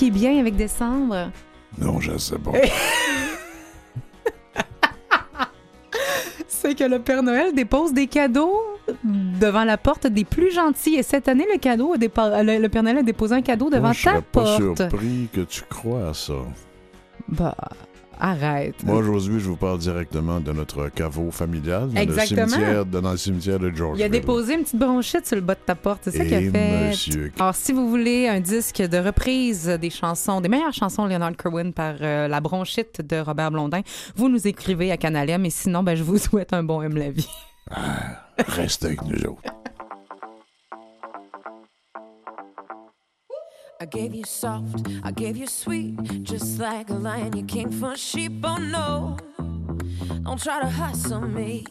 qui est bien avec décembre? Non, je sais pas. C'est que le Père Noël dépose des cadeaux devant la porte des plus gentils. Et cette année, le, cadeau a dépa- le, le Père Noël a déposé un cadeau devant Moi, je ta serais pas porte. surpris que tu crois à ça. Bah, arrête. Moi, aujourd'hui, je vous parle directement de notre caveau familial dans, le Exactement. cimetière, dans le cimetière de George. Il a déposé une petite bronchite sur le bas de ta porte. C'est ça qu'il a Et fait. monsieur. Alors, si vous voulez un disque de reprise des chansons, des meilleures chansons de Leonard Kerwin par euh, La bronchite de Robert Blondin, vous nous écrivez à Canalem. Et sinon, ben, je vous souhaite un bon M la vie. Reste avec nous autres. I gave you soft, I gave you sweet, just like a lion, you king for sheep. Oh no, don't try to hustle me.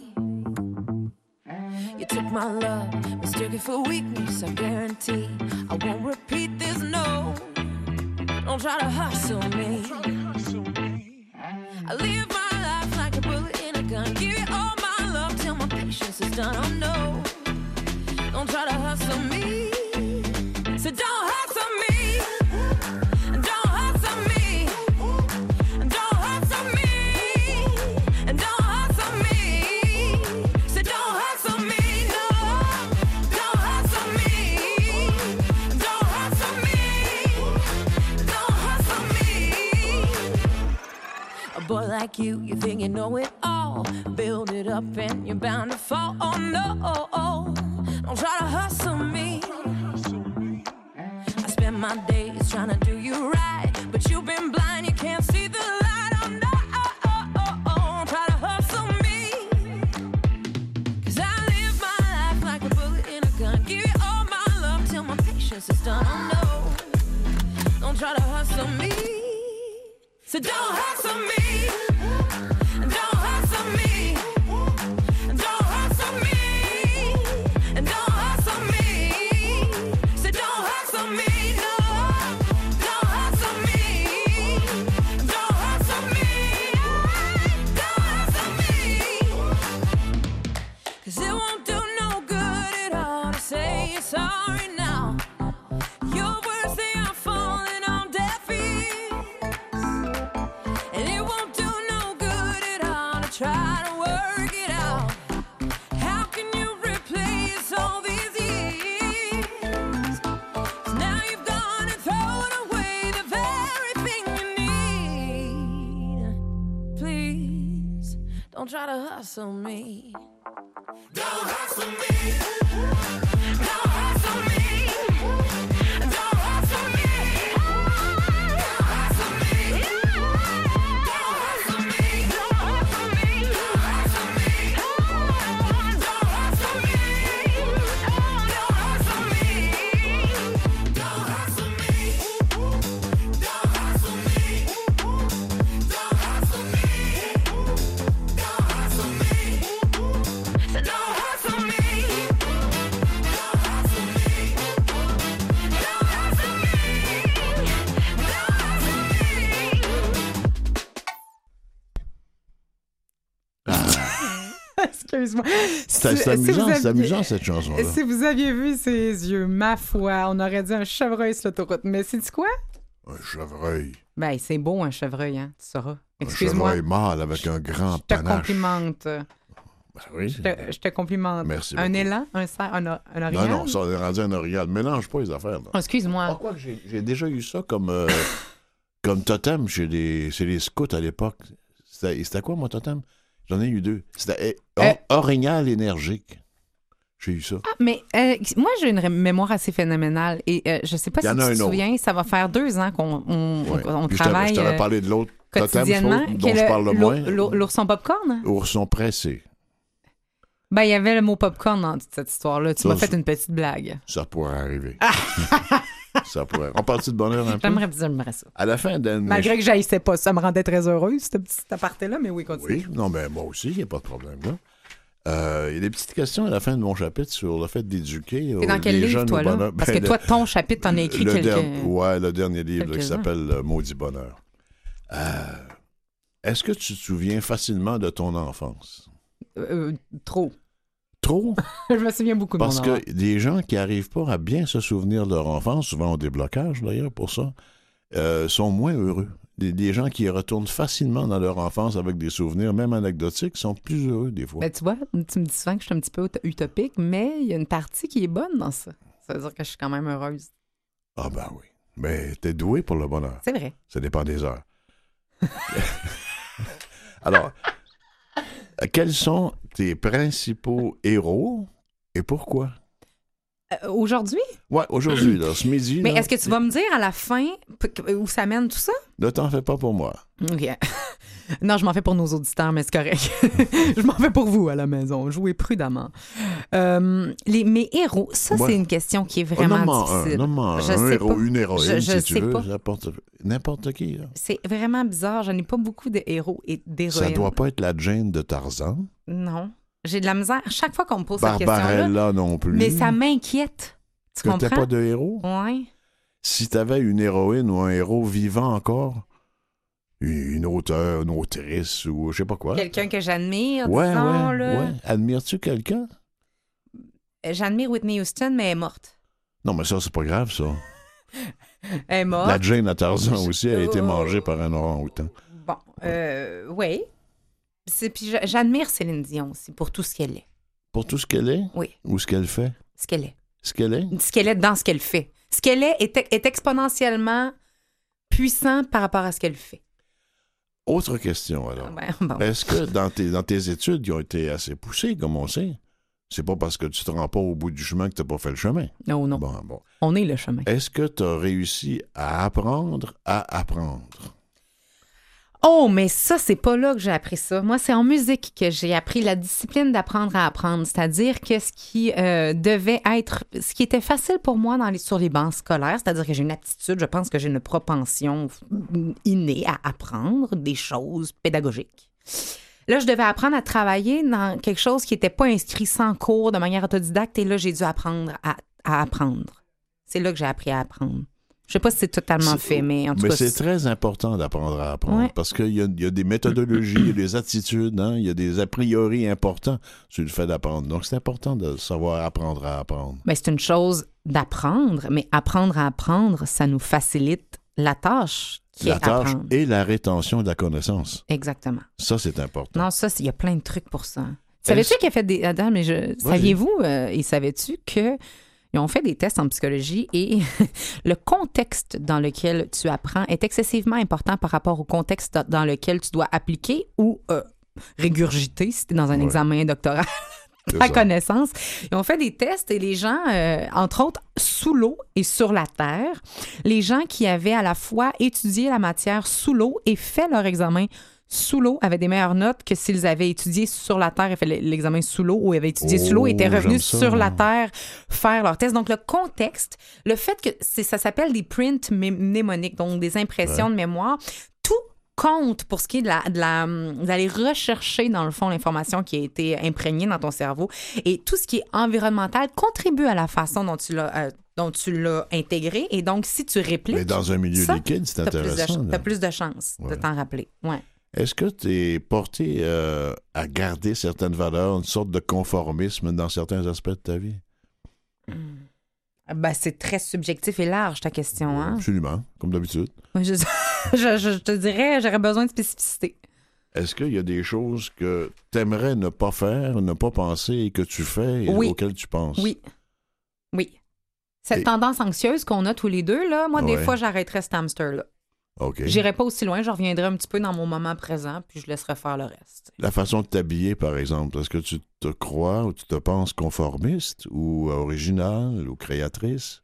You took my love, mistook it for weakness. I guarantee I won't repeat this. No, don't try to hustle me. I live my life like a bullet in a gun. Give you all my love till my patience is done. Oh no, don't try to hustle me. So don't hustle like you, you think you know it all. Build it up and you're bound to fall. Oh no. Don't try to hustle me. I spend my days trying to do you right, but you've been blind, you can't see the light. Oh no, don't try to hustle me. 'Cause I live my life like a bullet in a gun. Give you all my love till my patience is done. Oh no, don't try to hustle me. So don't hustle me. Try to hustle me. Don't C'est si amusant, c'est aviez- amusant cette chanson-là. Si vous aviez vu ses yeux, ma foi, on aurait dit un chevreuil sur l'autoroute. Mais c'est quoi? Un chevreuil. Ben, c'est beau, un chevreuil, hein, tu sauras. Un Excuse-moi. chevreuil mâle avec un grand Je te panache. complimente. Ben oui. Je te, je te complimente. Merci Un beaucoup. élan, un cerf, un, un Non, orignal? non, ça, on est rendu un orignal. Mélange pas les affaires. Oh, Excuse-moi. Pourquoi que j'ai déjà eu ça comme, euh, comme totem chez les, chez les scouts à l'époque? C'était c'était quoi, mon totem? J'en ai eu deux. C'était eh, Euh. or- orignal énergique. J'ai eu ça. Ah, mais euh, moi, j'ai une mémoire assez phénoménale et euh, je sais pas si tu te souviens, ça va faire deux ans qu'on on, Ouais. on travaille Je t'avais euh, parlé de l'autre totem, quotidiennement, qui dont je le- parle le moins. l'our- L'ourson popcorn? Ourson pressé. Ben, il y avait le mot popcorn dans toute cette histoire-là. Tu m'as fait une petite blague. Ça pourrait arriver. ça pourrait. On parle de bonheur un peu? J'aimerais bien j'aimerais ça. À la fin d'un... Malgré que j'haïssais pas, ça me rendait très heureuse, ce petit aparté-là, mais oui, continue. Oui, non, mais moi aussi, il n'y a pas de problème là. Euh, Il y a des petites questions à la fin de mon chapitre sur le fait d'éduquer euh, dans quel les livre, jeunes toi, au là? bonheur? Parce Ben, que le- toi, ton chapitre, t'en as écrit le quelques... der- Ouais, le dernier livre là, qui s'appelle euh, Maudit bonheur. Euh, Est-ce que tu te souviens facilement de ton enfance? Euh, trop. Trop? je me souviens beaucoup de Parce mon que des gens qui n'arrivent pas à bien se souvenir de leur enfance, souvent ont des blocages d'ailleurs pour ça, euh, sont moins heureux. Les gens qui retournent facilement dans leur enfance avec des souvenirs, même anecdotiques, sont plus heureux des fois. Ben, tu vois, tu me dis souvent que je suis un petit peu ut- utopique, mais il y a une partie qui est bonne dans ça. Ça veut dire que je suis quand même heureuse. Ah ben oui. Mais t'es doué pour le bonheur. C'est vrai. Ça dépend des heures. Alors, euh, quels sont tes principaux héros et pourquoi? Euh, Aujourd'hui? Ouais, aujourd'hui, là, ce midi. Mais là, est-ce que tu vas me dire à la fin p- où ça mène tout ça? Ne t'en fais pas pour moi. OK. non, je m'en fais pour nos auditeurs, mais c'est correct. je m'en fais pour vous à la maison. Jouez prudemment. Euh, les, mes héros, ça, Ouais. c'est une question qui est vraiment difficile. un, Je un sais héros, pas. une héroïne, Je- je si tu veux. pas. N'importe, n'importe qui. là. C'est vraiment bizarre. Je n'ai pas beaucoup de héros et d'héroïnes. Ça doit pas être la Jane de Tarzan? Non. J'ai de la misère. Chaque fois qu'on me pose cette question-là, non plus. mais ça m'inquiète. Tu que comprends? pas de héros? Ouais. Si t'avais une héroïne ou un héros vivant encore, une auteure, une autrice ou je sais pas quoi. Quelqu'un que j'admire, Ouais, disons, ouais, là. ouais. Admires-tu quelqu'un? J'admire Whitney Houston, mais elle est morte. Non, mais ça, c'est pas grave, ça. Elle est morte. La Jane à Tarzan aussi a été Oh. mangée par un orang-outan. Bon, euh, oui. Puis j'a- j'admire Céline Dion aussi pour tout ce qu'elle est. Pour tout ce qu'elle est? Oui, ou ce qu'elle fait? ce qu'elle est. Ce qu'elle est? Ce qu'elle est dans ce qu'elle fait. Ce qu'elle est est, est exponentiellement puissant par rapport à ce qu'elle fait. Autre question, alors. Ben, bon. Est-ce que dans tes, dans tes études qui ont été assez poussées, comme on sait, c'est pas parce que tu te rends pas au bout du chemin que tu pas fait le chemin? Non, non. Bon, bon. On est le chemin. Est-ce que tu as réussi à apprendre à apprendre? Oh, mais ça, c'est pas là que j'ai appris ça. Moi, c'est en musique que j'ai appris la discipline d'apprendre à apprendre. C'est-à-dire que ce qui euh, devait être, ce qui était facile pour moi dans les, sur les bancs scolaires, c'est-à-dire que j'ai une aptitude, je pense que j'ai une propension innée à apprendre des choses pédagogiques. Là, je devais apprendre à travailler dans quelque chose qui n'était pas inscrit sans cours de manière autodidacte et là, j'ai dû apprendre à, à apprendre. C'est là que j'ai appris à apprendre. Je sais pas si c'est totalement fait, mais en tout Mais cas, c'est très important d'apprendre à apprendre Ouais. parce qu'il y y a des méthodologies, il y a des attitudes, hein, il y a des a priori importants sur le fait d'apprendre. Donc, c'est important de savoir apprendre à apprendre. Ben, c'est une chose d'apprendre, mais apprendre à apprendre, ça nous facilite la tâche La tâche apprendre. et la rétention de la connaissance. Exactement. Ça, c'est important. Non, ça, il y a plein de trucs pour ça. Savais-tu qu'il a fait des. Attends, mais je... saviez-vous euh, et savais-tu que. Ils ont fait des tests en psychologie et le contexte dans lequel tu apprends est excessivement important par rapport au contexte dans lequel tu dois appliquer ou euh, régurgiter si tu es dans un Ouais. examen doctoral. À connaissance. Ils ont fait des tests et les gens, euh, entre autres, sous l'eau et sur la terre, les gens qui avaient à la fois étudié la matière sous l'eau et fait leur examen sous l'eau avaient des meilleures notes que s'ils avaient étudié sur la terre et fait l'examen sous l'eau ou avaient étudié sous l'eau et étaient Oh, revenus sur la terre faire leur test. Donc, le contexte, le fait que ça s'appelle des prints mnémoniques, donc des impressions de mémoire, tout compte pour ce qui est de la, de la, d'aller rechercher dans le fond l'information qui a été imprégnée dans ton cerveau et tout ce qui est environnemental contribue à la façon dont tu l'as euh, dont tu l'as intégré et donc si tu répliques Mais dans un milieu ça, liquide, c'est intéressant. là. t'as plus de chances de t'en rappeler ouais Est-ce que tu es porté euh, à garder certaines valeurs, une sorte de conformisme dans certains aspects de ta vie? ben, c'est très subjectif et large ta question hein? Absolument, comme d'habitude. je, je- je te dirais j'aurais besoin de spécificité Est-ce qu'il y a des choses que tu aimerais ne pas faire, ne pas penser et que tu fais et Oui. auxquelles tu penses? oui oui cette Et- tendance anxieuse qu'on a tous les deux là moi des fois j'arrêterais cet hamster là OK. J'irai pas aussi loin, je reviendrai un petit peu dans mon moment présent, puis je laisserai faire le reste. La façon de t'habiller, par exemple, est-ce que tu te crois ou tu te penses conformiste ou original ou créatrice?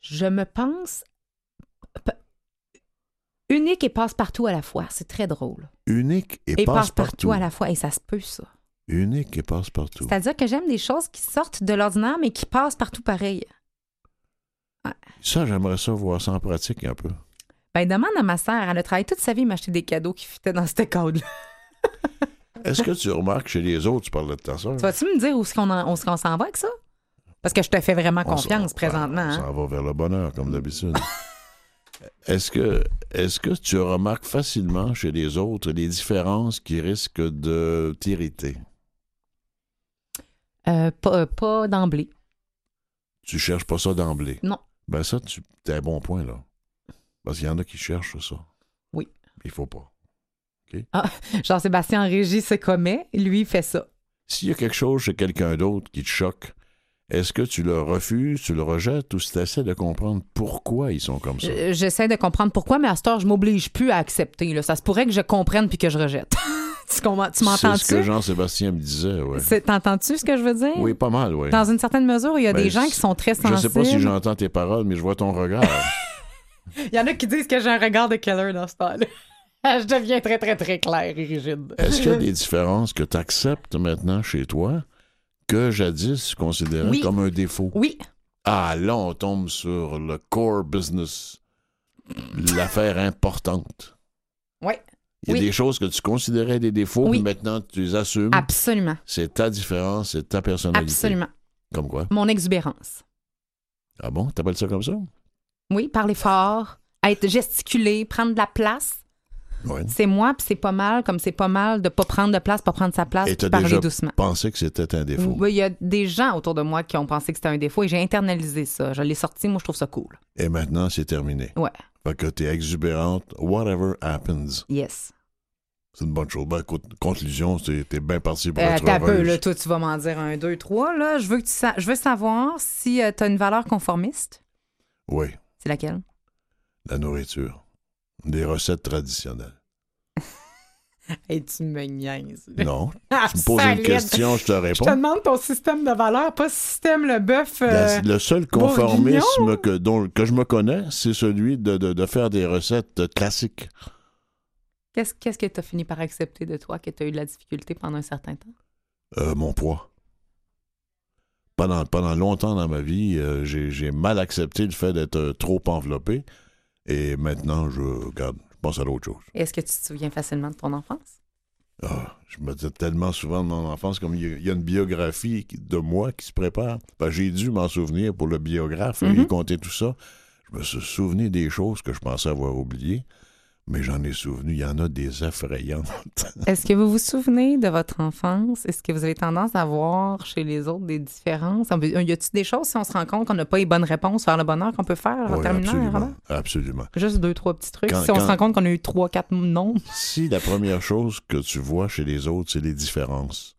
Je me pense unique et passe-partout à la fois. C'est très drôle. Unique et, Et passe-partout. passe-partout à la fois, et ça se peut, ça. Unique et passe-partout. C'est-à-dire que j'aime des choses qui sortent de l'ordinaire, mais qui passent partout pareil. Ça, j'aimerais ça voir ça en pratique un peu. Ben, demande à ma sœur, elle a travaillé toute sa vie à m'acheter des cadeaux qui fitaient dans ce cadre-là. Est-ce que tu remarques chez les autres, tu parlais de ta soeur? Tu vas-tu me dire où est-ce qu'on en- s'en va avec ça? Parce que je te fais vraiment On confiance s'en- présentement. On hein. s'en va vers le bonheur, comme d'habitude. Est-ce que, est que tu remarques facilement chez les autres les différences qui risquent de t'irriter? Euh, pas euh, pas d'emblée. Tu cherches pas ça d'emblée? Non. Ben ça, tu as un bon point, là. Parce qu'il y en a qui cherchent ça. Oui. Il faut pas. Jean-Sébastien en régie se commet, lui, fait ça. S'il y a quelque chose chez quelqu'un d'autre qui te choque, est-ce que tu le refuses, tu le rejettes ou tu essaies de comprendre pourquoi ils sont comme ça? Euh, J'essaie de comprendre pourquoi, mais à cette heure, je m'oblige plus à accepter. là. Ça se pourrait que je comprenne puis que je rejette. tu comprends- tu C'est ce que m'entends-tu? Jean-Sébastien me disait. C'est- T'entends-tu ce que je veux dire? Oui, pas mal, oui. Dans une certaine mesure, il y a Ben, des gens qui sont très Je sensibles. sais pas si j'entends tes paroles, mais je vois ton regard. Il y en a qui disent que j'ai un regard de killer dans ce temps-là. je deviens très, très, très clair et rigide. Est-ce qu'il y a des différences que tu acceptes maintenant chez toi que jadis tu considérais Oui. comme un défaut? Oui, Ah, là, on tombe sur le core business, l'affaire importante. oui, Il y a Oui. des choses que tu considérais des défauts, Oui. puis maintenant tu les assumes. absolument. C'est ta différence, c'est ta personnalité. Absolument. Comme quoi? Mon exubérance. Ah bon? T'appelles ça comme ça? Oui, parler fort, être gesticulé, prendre de la place. Oui. C'est moi, puis c'est pas mal, comme c'est pas mal de pas prendre de place, pas prendre sa place, Et t'as puis parler déjà doucement. pensé que c'était un défaut? Oui, Il y a des gens autour de moi qui ont pensé que c'était un défaut et j'ai internalisé ça. Je l'ai sorti, moi je trouve ça cool. Et maintenant, c'est terminé. Ouais. Fait que t'es exubérante, whatever happens. Yes. C'est une bonne chose. Ben, écoute, conclusion, t'es bien parti pour Euh, T'as peu, là, toi, tu vas m'en dire un, deux, trois. Là. Je veux que tu sa- je veux savoir si tu as une valeur conformiste. Oui, C'est laquelle? la nourriture. Des recettes traditionnelles. Et tu me niaises. Non, Ah, tu me poses une question, je te Je te réponds. demande ton système de valeur, pas système le bœuf. euh, le seul conformisme que, dont, que je me connais, c'est celui de, de- de faire des recettes classiques. Qu'est-ce qu'est-ce que tu as fini par accepter de toi, que tu as eu de la difficulté pendant un certain temps? Euh, mon poids. Pendant, pendant longtemps dans ma vie, euh, j'ai j'ai mal accepté le fait d'être euh, trop enveloppé. Et maintenant, je regarde, je pense à l'autre chose. Est-ce que tu te souviens facilement de ton enfance? Ah, je me dis tellement souvent de mon enfance, comme il y a- il y a une biographie de moi qui se prépare. Ben, j'ai dû m'en souvenir pour le biographe, comptait tout ça. Je me suis souvenu des choses que je pensais avoir oubliées, mais j'en ai souvenu. Il y en a des effrayantes. Est-ce que vous vous souvenez de votre enfance? Est-ce que vous avez tendance à voir chez les autres des différences? On peut- Y a-t-il des choses, si on se rend compte qu'on n'a pas les bonnes réponses vers le bonheur, qu'on peut faire en Oui, terminant, absolument. Absolument. Juste deux, trois petits trucs. Quand- si on se rend compte qu'on a eu trois, quatre noms. Si la première chose que tu vois chez les autres, c'est les différences,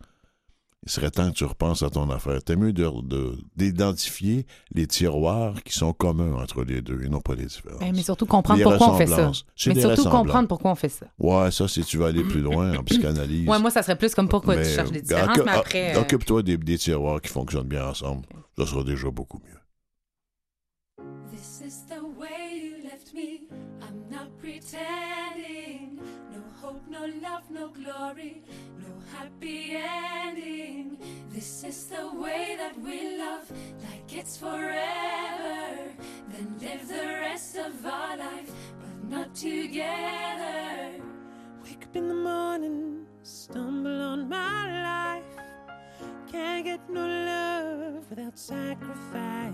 il serait temps que tu repenses à ton affaire. T'es mieux de- de- d'identifier les tiroirs qui sont communs entre les deux et non pas les différences. Eh, mais surtout comprendre Les pourquoi on fait ça. Mais surtout comprendre pourquoi on fait ça. Ouais, ça, si tu veux aller plus loin en psychanalyse. Ouais, moi, ça serait plus comme pourquoi tu cherches les euh, différences, mais après. euh, Occupe-toi des, des tiroirs qui fonctionnent bien ensemble. Ça sera déjà beaucoup mieux. This is the way you left me. I'm not pretending. No hope, no love, no glory, no happy ending. This is the way that we love, like it's forever. Then live the rest of our life, but not together. Wake up in the morning, stumble on my life. Can't get no love without sacrifice.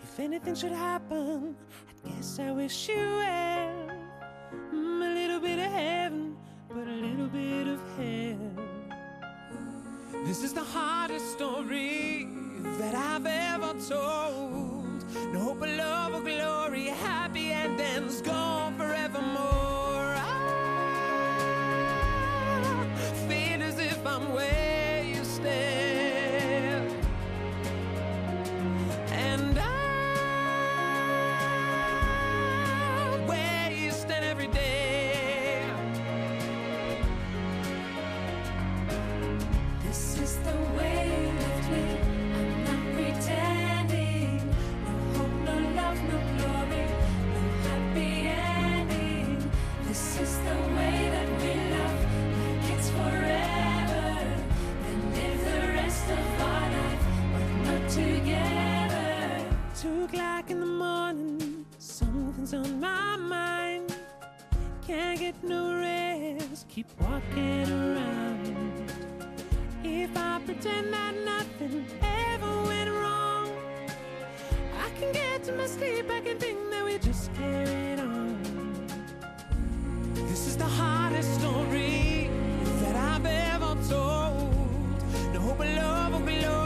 If anything should happen, I guess I wish you well. A little bit of heaven, but a little bit of hell. This is the hardest story that I've ever told. No hope of love or glory, happy endings gone forevermore. Something's on my mind. Can't get no rest, keep walking around. If I pretend that nothing ever went wrong, I can get to my sleep, I can think that we just carried on. This is the hardest story that I've ever told. No hope of love or happy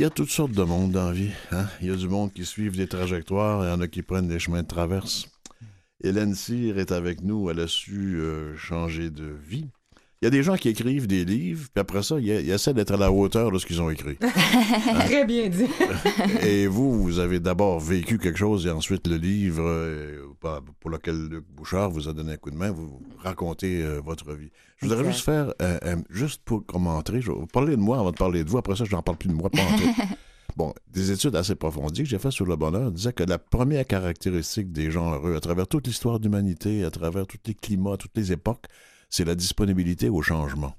Il y a toutes sortes de monde dans la vie. Hein? Il y a du monde qui suivent des trajectoires, il y en a qui prennent des chemins de traverse. Hélène Cyr est avec nous, elle a su euh, changer de vie. Il y a des gens qui écrivent des livres, puis après ça, ils, ils essaient d'être à la hauteur de ce qu'ils ont écrit. Très bien dit. et vous, vous avez d'abord vécu quelque chose et ensuite le livre euh, pour lequel Luc Bouchard vous a donné un coup de main, vous racontez euh, votre vie. Je voudrais juste faire, euh, euh, juste pour commenter, je vais vous parler de moi avant de parler de vous, après ça, je n'en parle plus de moi. Pas en tout. Bon, des études assez approfondies que j'ai faites sur le bonheur disaient que la première caractéristique des gens heureux, à travers toute l'histoire de l'humanité, à travers tous les climats, toutes les époques, c'est la disponibilité au changement.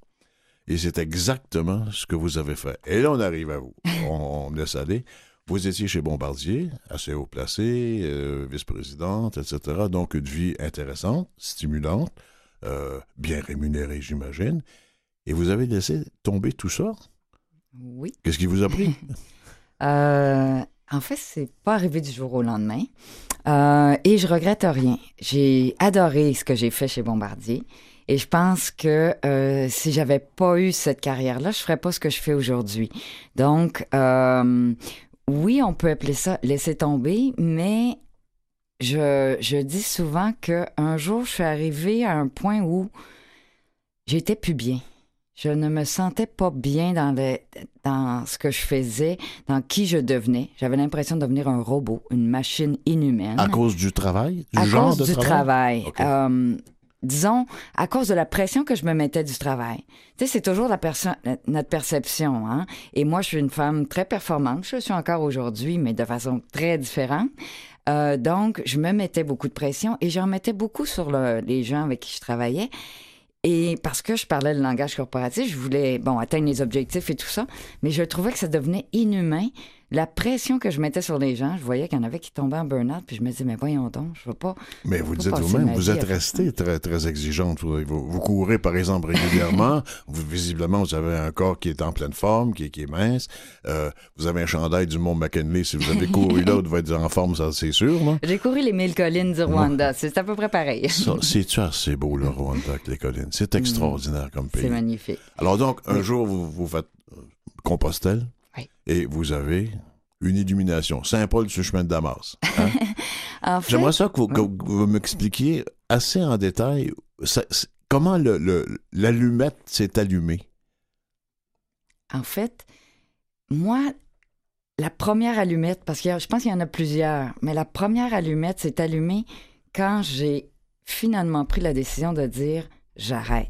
Et c'est exactement ce que vous avez fait. Et là, on arrive à vous. On, on me laisse aller. Vous étiez chez Bombardier, assez haut placé, euh, vice-présidente, etc. Donc, une vie intéressante, stimulante, euh, bien rémunérée, j'imagine. Et vous avez laissé tomber tout ça? Oui. Qu'est-ce qui vous a pris? Euh, en fait, c'est pas arrivé du jour au lendemain. Et je regrette rien. J'ai adoré ce que j'ai fait chez Bombardier. Et je pense que euh, si j'avais pas eu cette carrière-là, je ferais pas ce que je fais aujourd'hui. Donc, euh, oui, on peut appeler ça laisser tomber, mais je, je dis souvent que un jour, je suis arrivée à un point où j'étais plus bien. Je ne me sentais pas bien dans, le, dans ce que je faisais, dans qui je devenais. J'avais l'impression de devenir un robot, une machine inhumaine. À cause du travail? Du À genre cause de du travail? OK. Euh, disons, à cause de la pression que je me mettais du travail. Tu sais, c'est toujours la notre perception. Hein? Et moi, je suis une femme très performante. Je suis encore aujourd'hui, mais de façon très différente. Euh, donc, je me mettais beaucoup de pression et j'en mettais beaucoup sur le- les gens avec qui je travaillais. Et parce que je parlais le langage corporatif, je voulais, bon, atteindre les objectifs et tout ça, mais je trouvais que ça devenait inhumain. La pression que je mettais sur les gens, je voyais qu'il y en avait qui tombaient en burn-out, puis je me disais, mais voyons donc, je veux pas. Mais vous dites vous-même, vous êtes resté très, très exigeante. Vous, courez, par exemple, régulièrement. vous, visiblement, vous avez un corps qui est en pleine forme, qui, est- qui est mince. Euh, vous avez un chandail du Mont McKinley. Si vous avez couru là, vous devez être en forme, ça, c'est sûr? J'ai couru les mille collines du Rwanda, c'est à peu près pareil. C'est-tu assez beau, le Rwanda, avec les collines? C'est extraordinaire comme pays. C'est magnifique. Alors donc, un jour, vous, vous faites euh, Compostelle? Et vous avez une illumination. Saint-Paul sur le chemin de Damas. hein? En fait, J'aimerais ça que vous, m'expliquiez assez en détail ça- comment le- le- l'allumette s'est allumée? En fait, moi, la première allumette, parce que je pense qu'il y en a plusieurs, mais la première allumette s'est allumée quand j'ai finalement pris la décision de dire j'arrête.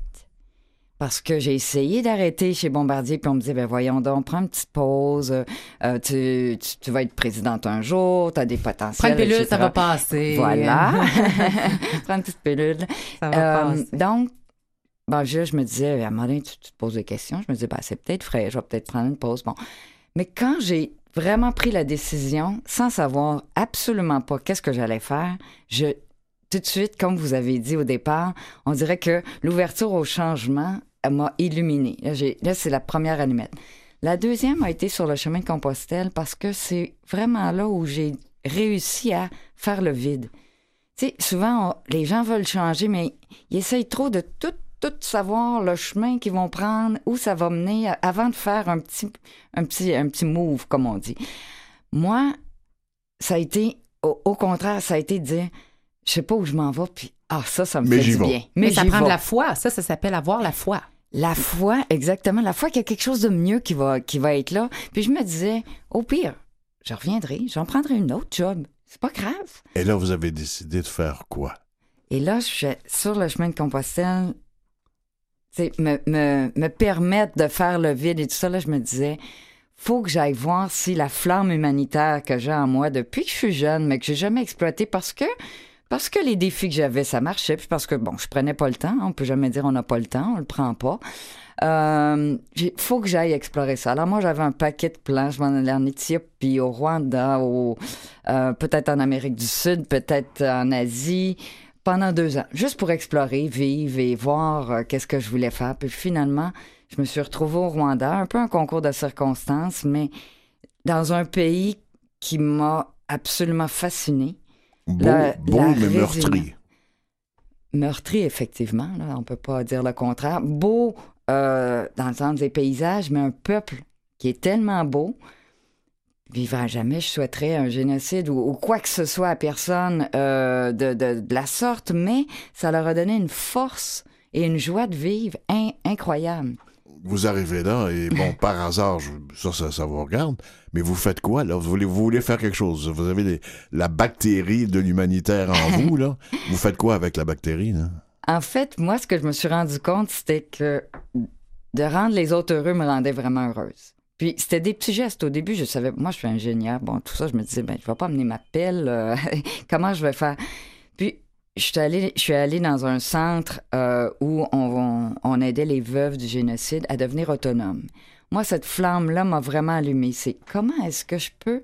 Parce que j'ai essayé d'arrêter chez Bombardier, puis on me disait, ben voyons donc, prends une petite pause, euh, tu, tu, tu vas être présidente un jour, tu as des potentiels. Prends une pilule, etc. ça va passer. Voilà. prends une petite pilule. ça va Euh, passer. donc, bon, je, je me disais, à un moment donné, tu, tu te poses des questions. Je me disais, ben, c'est peut-être frais, je vais peut-être prendre une pause. Bon. Mais quand j'ai vraiment pris la décision, sans savoir absolument pas qu'est-ce que j'allais faire, je, tout de suite, comme vous avez dit au départ, on dirait que l'ouverture au changement m'a illuminée. Là, c'est la première allumette. La deuxième a été sur le chemin de Compostelle parce que c'est vraiment là où j'ai réussi à faire le vide. Tu sais, souvent, les gens veulent changer, mais ils essayent trop de tout, tout savoir le chemin qu'ils vont prendre, où ça va mener, avant de faire un petit, un petit, un petit move, comme on dit. Moi, ça a été, au, contraire, ça a été de dire, je sais pas où je m'en vais, ah, ça, ça me Mais fait du vais. bien. Mais, ça prend de la foi. Ça, ça s'appelle avoir la foi. La foi, exactement. La foi qu'il y a quelque chose de mieux qui va, qui va être là. Puis je me disais, au pire, je reviendrai, j'en prendrai une autre job. C'est pas grave. Et là, vous avez décidé de faire quoi? Et là, je suis sur le chemin de Compostelle, tu sais, me, me, me permettre de faire le vide et tout ça, là, je me disais, faut que j'aille voir si la flamme humanitaire que j'ai en moi depuis que je suis jeune, mais que j'ai jamais exploité parce que parce que les défis que j'avais, ça marchait, puis parce que, bon, je prenais pas le temps. On peut jamais dire on n'a pas le temps, on le prend pas. Euh, il faut que j'aille explorer ça. Alors moi, j'avais un paquet de plans. Je m'en allais en Éthiopie, au Rwanda, au, euh, peut-être en Amérique du Sud, peut-être en Asie, pendant deux ans, juste pour explorer, vivre et voir euh, qu'est-ce que je voulais faire. Puis finalement, je me suis retrouvée au Rwanda, un peu un concours de circonstances, mais dans un pays qui m'a absolument fascinée. La- la mais meurtri. Meurtri, effectivement, là, on peut pas dire le contraire. Beau euh, dans le sens des paysages, mais un peuple qui est tellement beau. Vivra jamais, je souhaiterais un génocide ou, ou quoi que ce soit à personne euh, de, de- de la sorte, mais ça leur a donné une force et une joie de vivre in- incroyable. Vous arrivez là et bon, par hasard, je- ça, ça, ça vous regarde, mais vous faites quoi là? Vous voulez, vous voulez faire quelque chose? Vous avez les- la bactérie de l'humanitaire en vous, là? Vous faites quoi avec la bactérie, là? En fait, moi, ce que je me suis rendu compte, c'était que de rendre les autres heureux me rendait vraiment heureuse. Puis c'était des petits gestes. Au début, je savais, moi, je suis ingénieur. Bon, tout ça, je me disais, ben, je vais pas amener ma pelle. euh, comment je vais faire? Puis je suis allée, dans un centre euh, où on, aidait les veuves du génocide à devenir autonomes. Moi, cette flamme-là m'a vraiment allumée. C'est comment est-ce que je peux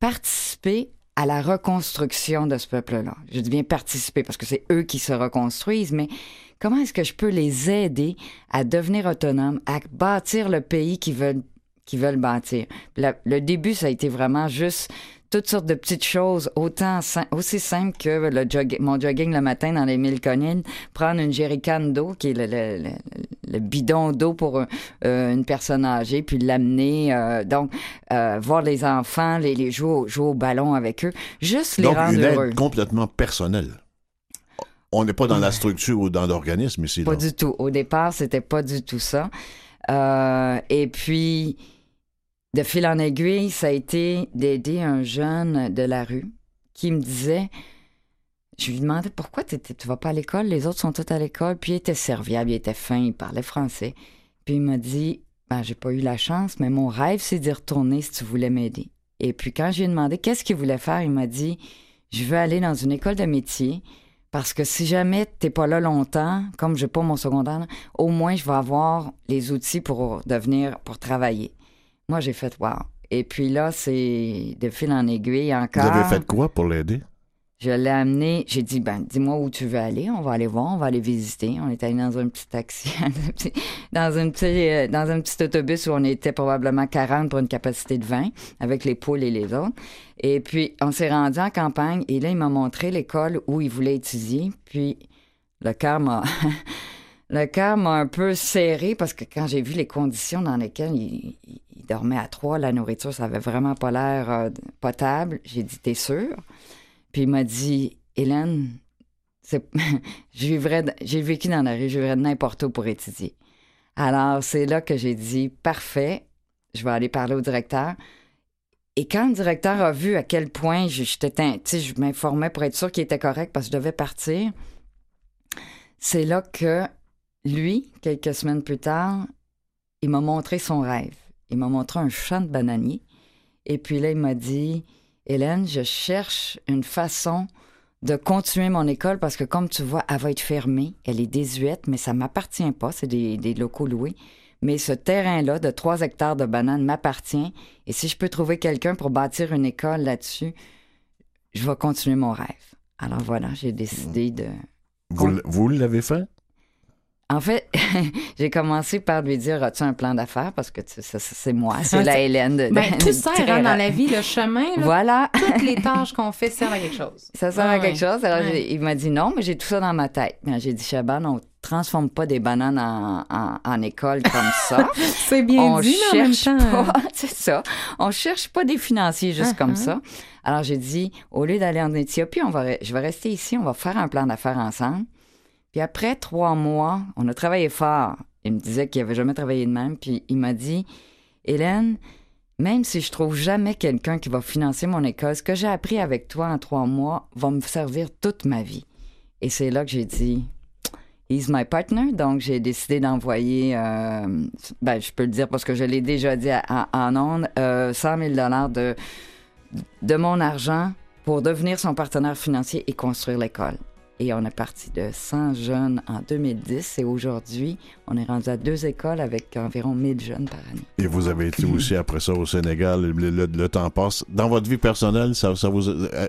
participer à la reconstruction de ce peuple-là? Je dis bien participer parce que c'est eux qui se reconstruisent, mais comment est-ce que je peux les aider à devenir autonomes, à bâtir le pays qu'ils veulent, bâtir? Le début, ça a été vraiment juste toutes sortes de petites choses, autant aussi simples que le jog- mon jogging le matin dans les mille collines, prendre une jerrycan d'eau, qui est le, le- le- le bidon d'eau pour euh, une personne âgée, puis l'amener. euh, donc, euh, voir les enfants, les, les jouer, au, jouer au ballon avec eux, juste les rendre une heureux. aide complètement personnelle. On n'est pas dans la structure ou dans l'organisme ici. Pas du tout. Au départ, c'était pas du tout ça. Et puis, de fil en aiguille, ça a été d'aider un jeune de la rue qui me disait, je lui demandais pourquoi tu vas pas à l'école, les autres sont tous à l'école, puis il était serviable, il était fin, il parlait français. Puis il m'a dit, ben j'ai pas eu la chance, mais mon rêve c'est d'y retourner si tu voulais m'aider. Et puis quand je lui ai demandé qu'est-ce qu'il voulait faire, il m'a dit, je veux aller dans une école de métier. Parce que si jamais t'es pas là longtemps, comme j'ai pas mon secondaire, au moins je vais avoir les outils pour devenir, pour travailler. Moi, j'ai fait wow. Et puis là, c'est de fil en aiguille Vous encore. avez fait quoi pour l'aider? Je l'ai amené, j'ai dit, ben, dis-moi où tu veux aller, on va aller voir, on va aller visiter. On est allé dans un petit taxi, dans, un petit, euh, dans un petit autobus où on était probablement 40 pour une capacité de 20, avec les poules et les autres. Et puis, on s'est rendu en campagne, et là, il m'a montré l'école où il voulait étudier, puis le cœur m'a... Le cœur m'a un peu serré parce que quand j'ai vu les conditions dans lesquelles il, il- il dormait à trois, la nourriture, ça avait vraiment pas l'air euh, potable. J'ai dit, t'es sûr? Puis il m'a dit, Hélène, j'ai vécu dans la rue, je vivrais n'importe où pour étudier. Alors, c'est là que j'ai dit, parfait, je vais aller parler au directeur. Et quand le directeur a vu à quel point j'étais, je m'informais pour être sûr qu'il était correct parce que je devais partir, c'est là que lui, quelques semaines plus tard, il m'a montré son rêve. Il m'a montré un champ de bananiers. Et puis là, il m'a dit, Hélène, je cherche une façon de continuer mon école parce que comme tu vois, elle va être fermée. Elle est désuète, mais ça m'appartient pas. C'est des, des locaux loués. mais ce terrain-là de 3 hectares de bananes m'appartient. Et si je peux trouver quelqu'un pour bâtir une école là-dessus, je vais continuer mon rêve. Alors voilà, j'ai décidé de... Vous l'avez fait? En fait, j'ai commencé par lui dire As-tu un plan d'affaires? Parce que tu- ça, ça, c'est moi, c'est Ah, la Hélène de. Ben, tout sert hein, dans la vie, le chemin, là, Voilà. toutes les tâches qu'on fait servent à quelque chose. Ça sert Ah à ouais. quelque chose. Alors, Ouais. il m'a dit non, mais j'ai tout ça dans ma tête. Ben, J'ai dit, Chaban, on transforme pas des bananes en, en- en école comme ça. C'est bien on dit, mais en même cherche temps, pas, c'est ça. On cherche pas des financiers juste Uh-huh. comme ça. Alors, j'ai dit, au lieu d'aller en Éthiopie, on va, je vais rester ici, on va faire un plan d'affaires ensemble. Puis après trois mois, on a travaillé fort. Il me disait qu'il avait jamais travaillé de même. Puis il m'a dit, Hélène, même si je trouve jamais quelqu'un qui va financer mon école, ce que j'ai appris avec toi en trois mois va me servir toute ma vie. Et c'est là que j'ai dit, He's my partner. Donc, j'ai décidé d'envoyer, euh, ben, je peux le dire parce que je l'ai déjà dit à- à- en ondes, euh, 100 000 de, de mon argent pour devenir son partenaire financier et construire l'école. Et on est parti de 100 jeunes en 2010 et aujourd'hui, on est rendu à deux écoles avec environ 1000 jeunes par année. Et vous avez été aussi après ça au Sénégal. Le, le- le temps passe. Dans votre vie personnelle, ça, ça vous. euh,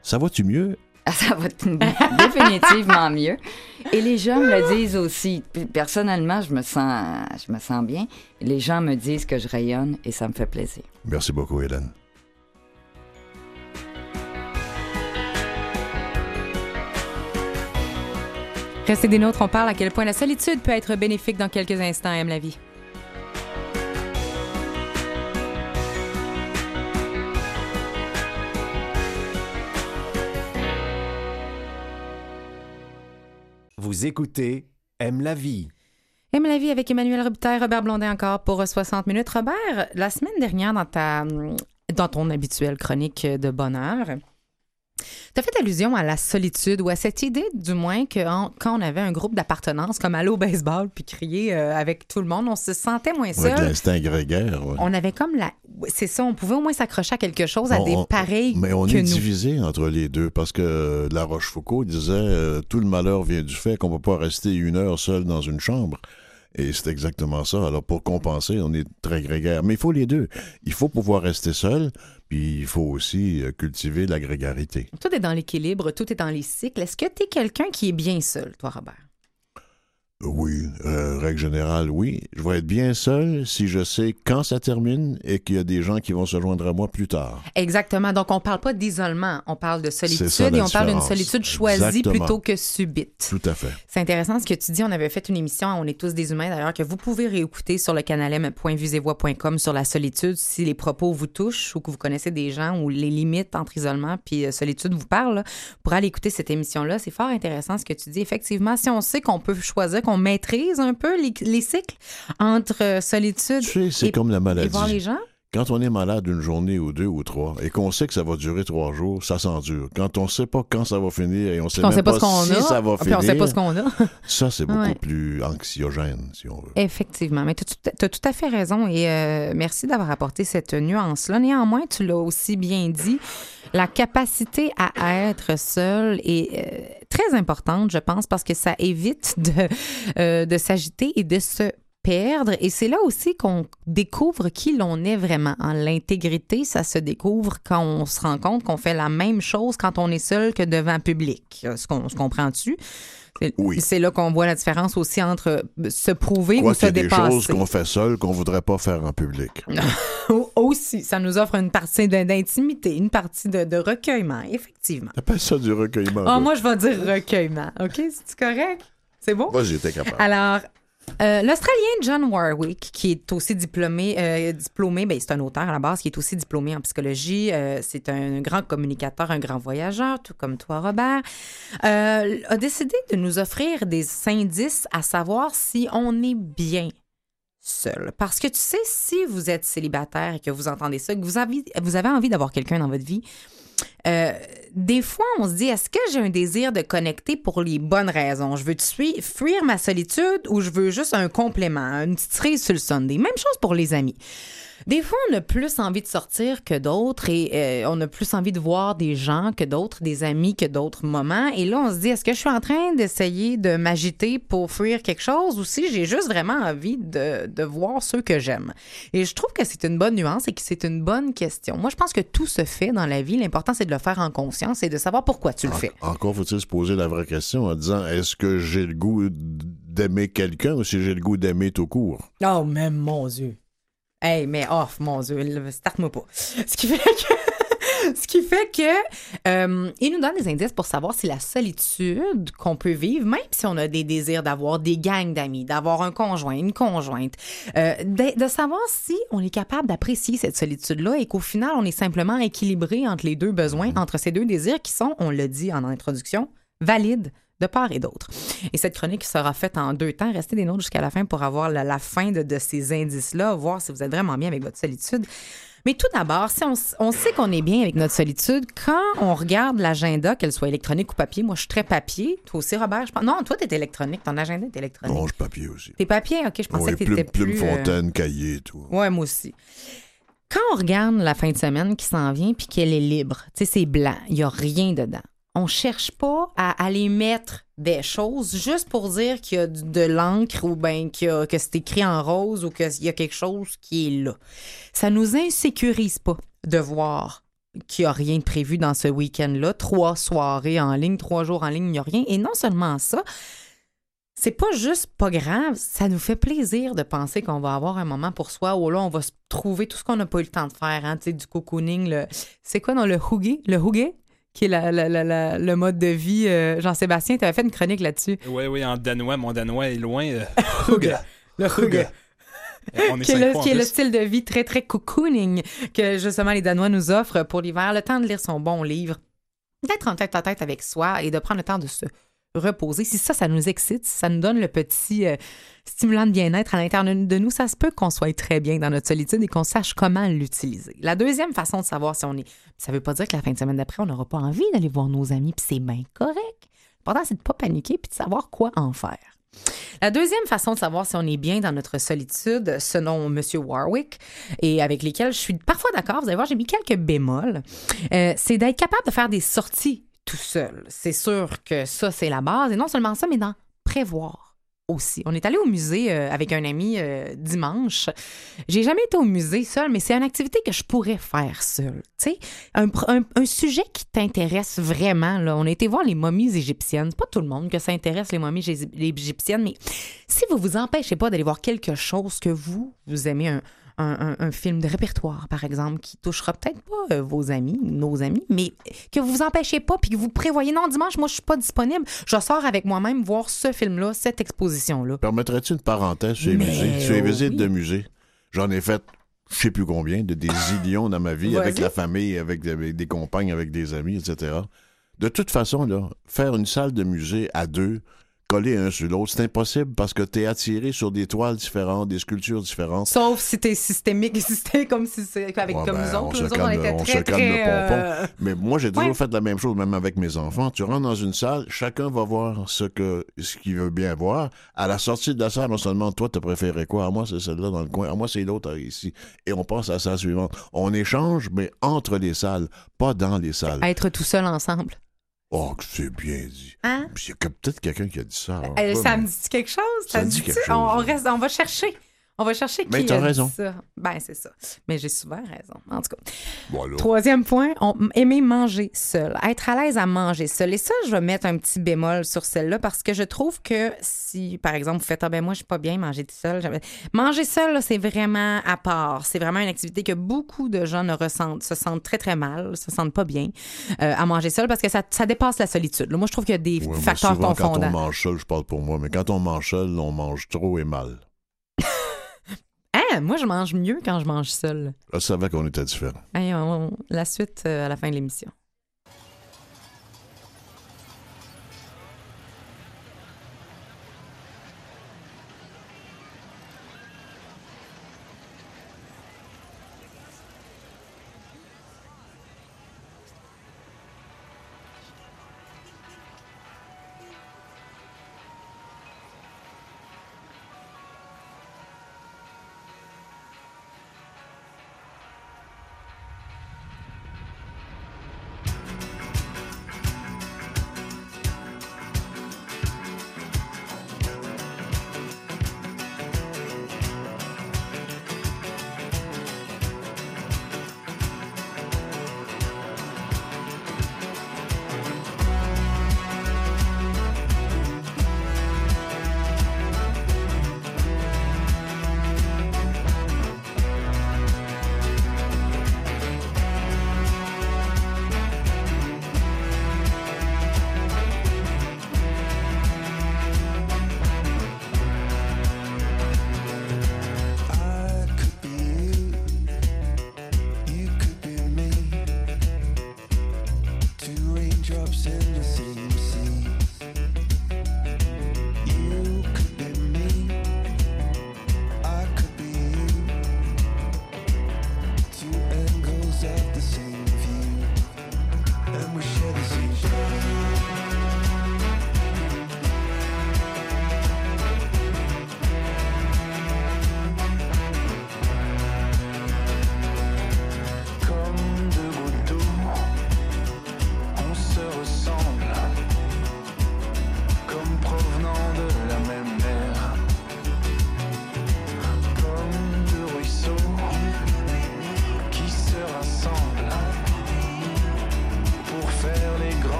ça va-tu mieux? Ah, Ça va définitivement mieux. Et les gens me le disent aussi. Personnellement, je me sens, je me sens bien. Les gens me disent que je rayonne et ça me fait plaisir. Merci beaucoup, Hélène. Restez des nôtres, on parle à quel point la solitude peut être bénéfique dans quelques instants, aime la vie. Vous écoutez Aime la vie. Aime la vie avec Emmanuel Robitaille, Robert Blondin encore pour 60 minutes. Robert, la semaine dernière, dans, ta, dans ton habituelle chronique de bonheur, tu as fait allusion à la solitude ou à cette idée, du moins, que en- quand on avait un groupe d'appartenance, comme aller au baseball puis crier euh, avec tout le monde, on se sentait moins seul. l'instinct grégaire. ouais. On avait comme la. C'est ça, on pouvait au moins s'accrocher à quelque chose, à On- des on- pareils Mais on que est nous. divisé entre les deux parce que euh, La Rochefoucauld disait euh, tout le malheur vient du fait qu'on ne peut pas rester une heure seul dans une chambre. Et c'est exactement ça. Alors pour compenser, on est très grégaire. Mais il faut les deux. Il faut pouvoir rester seul, puis il faut aussi euh, cultiver la grégarité. Tout est dans l'équilibre, tout est dans les cycles. Est-ce que tu es quelqu'un qui est bien seul, toi, Robert? Oui, euh, règle générale, oui. Je vais être bien seul si je sais quand ça termine et qu'il y a des gens qui vont se joindre à moi plus tard. Exactement. Donc, on parle pas d'isolement, on parle de solitude ça, et on parle d'une solitude choisie Exactement. plutôt que subite. Tout à fait. C'est intéressant ce que tu dis. On avait fait une émission, On est tous des humains d'ailleurs, que vous pouvez réécouter sur le canal sur la solitude si les propos vous touchent ou que vous connaissez des gens où les limites entre isolement puis euh, solitude vous parlent. Pour aller écouter cette émission-là, c'est fort intéressant ce que tu dis. Effectivement, si on sait qu'on peut choisir, qu'on maîtrise un peu les, les cycles entre solitude Tu sais, c'est et, comme la et maladie. voir les gens? Quand on est malade une journée ou deux ou trois et qu'on sait que ça va durer trois jours, ça s'endure. Quand on sait pas quand ça va finir et on sait on même sait pas, pas, ce qu'on si a. ça va finir, on sait pas ce qu'on a. ça c'est beaucoup Ouais. plus anxiogène, si on veut. Effectivement, mais tu as tout à fait raison et euh, merci d'avoir apporté cette nuance-là. Néanmoins, tu l'as aussi bien dit, la capacité à être seul est euh, très importante, je pense, parce que ça évite de, euh, de s'agiter et de se perdre. Et c'est là aussi qu'on découvre qui l'on est vraiment. En l'intégrité, ça se découvre quand on se rend compte qu'on fait la même chose quand on est seul que devant public. Euh, Ce qu'on se comprend-tu? C'est- Oui. C'est là qu'on voit la différence aussi entre euh, se prouver Quoi ou se y a des dépasser. choses qu'on fait seul qu'on voudrait pas faire en public. Au- aussi, ça nous offre une partie d'intimité, une partie de, de recueillement, effectivement. T'appelles ça du recueillement. Ah, toi? moi, je vais dire recueillement. OK? C'est correct? C'est bon? Moi, j'étais capable. Alors, euh, l'Australien John Warwick, qui est aussi diplômé, euh, diplômé ben, c'est un auteur à la base, qui est aussi diplômé en psychologie. euh, c'est un grand communicateur, un grand voyageur, tout comme toi, Robert. a décidé de nous offrir des indices à savoir si on est bien seul. Parce que tu sais, si vous êtes célibataire et que vous entendez ça, que vous avez envie d'avoir quelqu'un dans votre vie, euh, des fois, on se dit, est-ce que j'ai un désir de connecter pour les bonnes raisons? Je veux fuir, ma solitude ou je veux juste un complément, une petite cerise sur le Sunday? Même chose pour les amis. Des fois, on a plus envie de sortir que d'autres et euh, on a plus envie de voir des gens que d'autres, des amis que d'autres moments. Et là, on se dit, est-ce que je suis en train d'essayer de m'agiter pour fuir quelque chose ou si j'ai juste vraiment envie de, de voir ceux que j'aime? Et je trouve que c'est une bonne nuance et que c'est une bonne question. Moi, je pense que tout se fait dans la vie. L'important, c'est de le faire en conscience et de savoir pourquoi tu le fais. En- encore faut-il se poser la vraie question en disant est-ce que j'ai le goût d'aimer quelqu'un ou si j'ai le goût d'aimer tout court? Oh, même mon Dieu. Hey, mais off, mon Dieu, le- starte-moi pas. Ce qui fait que. Ce qui fait que euh, il nous donne des indices pour savoir si la solitude qu'on peut vivre, même si on a des désirs d'avoir des gangs d'amis, d'avoir un conjoint, une conjointe, euh, de, de savoir si on est capable d'apprécier cette solitude-là et qu'au final, on est simplement équilibré entre les deux besoins, entre ces deux désirs qui sont, on l'a dit en introduction, valides de part et d'autre. Et cette chronique sera faite en deux temps. Restez des nôtres jusqu'à la fin pour avoir la, la fin de, de ces indices-là, voir si vous êtes vraiment bien avec votre solitude. Mais tout d'abord, si on, sait qu'on est bien avec notre solitude, quand on regarde l'agenda, qu'elle soit électronique ou papier, moi je suis très papier. Toi aussi, Robert, je pense. Non, toi, t'es électronique. Ton agenda est électronique. Non, je papier aussi. T'es papier? OK, je pensais que t'étais plume, plus... plume euh, fontaine, cahier et tout. Ouais, moi aussi. Quand on regarde la fin de semaine qui s'en vient puis qu'elle est libre, tu sais, c'est blanc, il n'y a rien dedans. On cherche pas à aller mettre des choses juste pour dire qu'il y a de l'encre ou ben que c'est écrit en rose ou qu'il y a quelque chose qui est là. Ça nous insécurise pas de voir qu'il n'y a rien de prévu dans ce week-end-là. Trois soirées en ligne, trois jours en ligne, il n'y a rien. Et non seulement ça, c'est pas juste pas grave, ça nous fait plaisir de penser qu'on va avoir un moment pour soi où là, on va se trouver tout ce qu'on n'a pas eu le temps de faire, hein, tu sais, du cocooning, le... c'est quoi dans le huggy? Le huggy? Qui est la- la- la- la- le mode de vie. euh, Jean-Sébastien, tu avais fait une chronique là-dessus. Oui, oui, en danois. Mon danois est loin. euh, Huggy. Le. On est qui est, le, qui est style de vie très, très cocooning que justement les Danois nous offrent pour l'hiver, le temps de lire son bon livre, d'être en tête à tête avec soi et de prendre le temps de se reposer. Si ça, ça nous excite, si ça nous donne le petit euh, stimulant de bien-être à l'intérieur de nous, ça se peut qu'on soit très bien dans notre solitude et qu'on sache comment l'utiliser. La deuxième façon de savoir si on est... Ça veut pas dire que la fin de semaine d'après, on n'aura pas envie d'aller voir nos amis, puis c'est bien correct. L'important, c'est de pas paniquer puis de savoir quoi en faire. La deuxième façon de savoir si on est bien dans notre solitude, selon M. Warwick, et avec lesquels je suis parfois d'accord, vous allez voir, j'ai mis quelques bémols, euh, c'est d'être capable de faire des sorties seul. C'est sûr que ça, c'est la base. Et non seulement ça, mais d'en prévoir aussi. On est allé au musée euh, avec un ami euh, dimanche. J'ai jamais été au musée seul, mais c'est une activité que je pourrais faire seule. Tu sais, un, sujet qui t'intéresse vraiment. On a été voir les momies égyptiennes. Pas tout le monde que ça intéresse, les momies égyptiennes, mais si vous vous empêchez pas d'aller voir quelque chose que vous, vous aimez, un, un- un- un film de répertoire, par exemple, qui touchera peut-être pas euh, vos amis nos amis, mais que vous vous empêchez pas puis que vous prévoyez, non, dimanche, moi, je suis pas disponible, je sors avec moi-même voir ce film-là, cette exposition-là. Permettrais-tu une parenthèse sur les Mais musées? Sur les visites de musées, j'en ai fait je sais plus combien, de des zillions dans ma vie, avec la famille, avec, avec des compagnes, avec des amis, etc. De toute façon, là, faire une salle de musée à deux, collés un sur l'autre, c'est impossible parce que tu es attiré sur des toiles différentes, des sculptures différentes. Sauf si t'es systémique, si c'était comme si c'est avec Ouais, comme ben, nous autres, se nous on calme- était on très, se calme le pompon. euh, Mais moi, j'ai toujours Ouais. fait la même chose, même avec mes enfants. Tu rentres dans une salle, chacun va voir ce que ce qu'il veut bien voir. À la sortie de la salle, on se demande, toi, t'as préféré quoi? À moi, c'est celle-là dans le coin. À moi, c'est l'autre euh, ici. Et on passe à la salle suivante. On échange, mais entre les salles, pas dans les salles. être tout seul ensemble. Oh, que c'est bien dit. Hein? Puis Il y a peut-être quelqu'un qui a dit ça. alors, Euh, pas, ça me dit quelque chose? Ça me dit dit quelque on, on chose. reste, on va chercher. On va chercher qui Mais t'as a dit raison. ça. Ben, c'est ça. Mais j'ai souvent raison. En tout cas. Voilà. Troisième point, on, aimer manger seul. Être à l'aise à manger seul. Et ça, je vais mettre un petit bémol sur celle-là parce que je trouve que si, par exemple, vous faites, ah ben moi, je suis pas bien manger tout seul. j'avais- Manger seul, là, c'est vraiment à part. C'est vraiment une activité que beaucoup de gens ne ressentent, se sentent très, très mal, se sentent pas bien euh, à manger seul parce que ça, ça dépasse la solitude. Là, moi, je trouve qu'il y a des Ouais, moi, facteurs souvent, quand on mange seul, je parle pour moi, mais quand on mange seul, on mange trop et mal. Moi, je mange mieux quand je mange seul. Je savais qu'on était différents. Hey, on- la suite euh, à la fin de l'émission.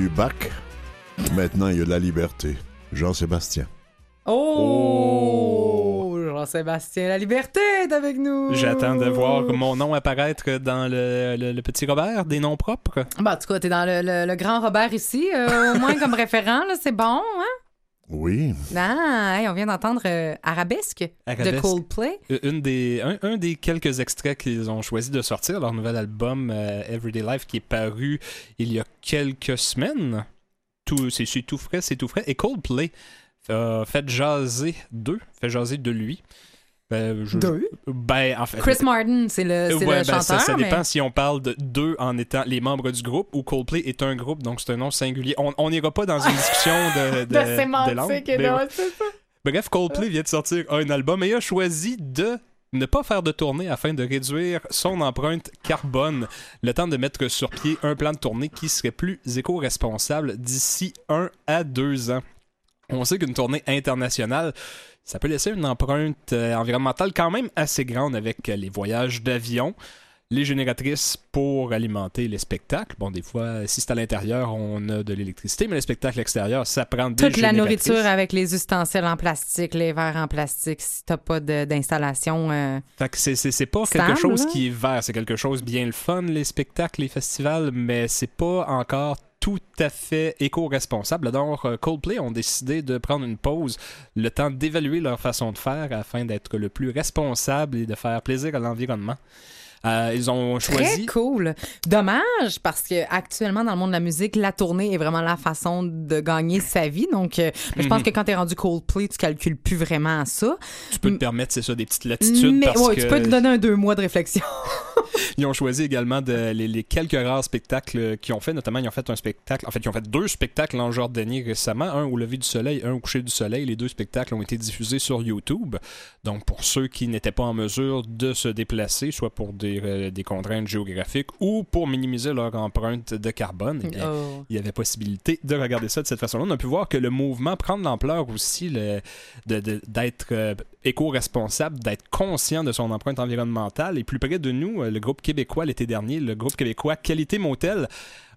Eu Bach. Maintenant, il y a la liberté. Jean-Sébastien. Oh! Jean-Sébastien La Liberté est avec nous! J'attends de voir mon nom apparaître dans le, le- le petit Robert des noms propres. Bah, en tout cas, t'es dans le, le- le grand Robert ici, euh, au moins comme référent, là, c'est bon, hein? Oui. Ah, hey, on vient d'entendre euh, Arabesque, de. Coldplay. Euh, Une des, un, un des quelques extraits qu'ils ont choisi de sortir, leur nouvel album euh, Everyday Life, qui est paru il y a quelques semaines. Tout, c'est, c'est tout frais, c'est tout frais. Et Coldplay fait jaser d'eux, fait jaser de lui. Ben, je- Ben, en fait. Chris Martin, c'est le, c'est Ouais, le ben, ça, chanteur, ça mais- dépend si on parle de deux en étant les membres du groupe ou Coldplay est un groupe, donc c'est un nom singulier. On n'ira pas dans une discussion de, de, de de sémantique, non, ouais. c'est ça. Bref, Coldplay vient de sortir un album et a choisi de ne pas faire de tournée afin de réduire son empreinte carbone, le temps de mettre sur pied un plan de tournée qui serait plus éco-responsable d'ici un à deux ans. On sait qu'une tournée internationale, ça peut laisser une empreinte euh, environnementale quand même assez grande avec euh, les voyages d'avion, les génératrices pour alimenter les spectacles. Bon, des fois, si c'est à l'intérieur, on a de l'électricité, mais les spectacles extérieurs, ça prend des Toute la nourriture avec les ustensiles en plastique, les verres en plastique, si t'as pas d'installation. euh, Fait que c'est, pas Stable, quelque chose là. qui est vert, c'est quelque chose bien le fun, les spectacles, les festivals, mais c'est pas encore tout à fait éco-responsable. Alors, euh, Coldplay ont décidé de prendre une pause, le temps d'évaluer leur façon de faire afin d'être le plus responsable et de faire plaisir à l'environnement. Euh, ils ont Très choisi. cool. Dommage parce que actuellement dans le monde de la musique, la tournée est vraiment la façon de gagner sa vie. Donc, euh, je pense Mhm. que quand t'es rendu Coldplay, tu calcules plus vraiment ça. Tu peux te permettre, c'est ça, des petites latitudes. mais parce ouais, que tu peux te donner un deux mois de réflexion. Ils ont choisi également de- les, les quelques rares spectacles qu'ils ont fait. Notamment, ils ont fait un spectacle. En fait, ils ont fait deux spectacles en Jordanie récemment. Un au lever du soleil, un au coucher du soleil. Les deux spectacles ont été diffusés sur YouTube. Donc, pour ceux qui n'étaient pas en mesure de se déplacer, soit pour des, euh, des contraintes géographiques ou pour minimiser leur empreinte de carbone, eh bien, Oh. il y avait possibilité de regarder ça de cette façon-là. On a pu voir que le mouvement prend de l'ampleur aussi d'être euh, éco-responsable, d'être conscient de son empreinte environnementale. Et plus près de nous, euh, le groupe québécois l'été dernier, le groupe québécois Qualité Motel,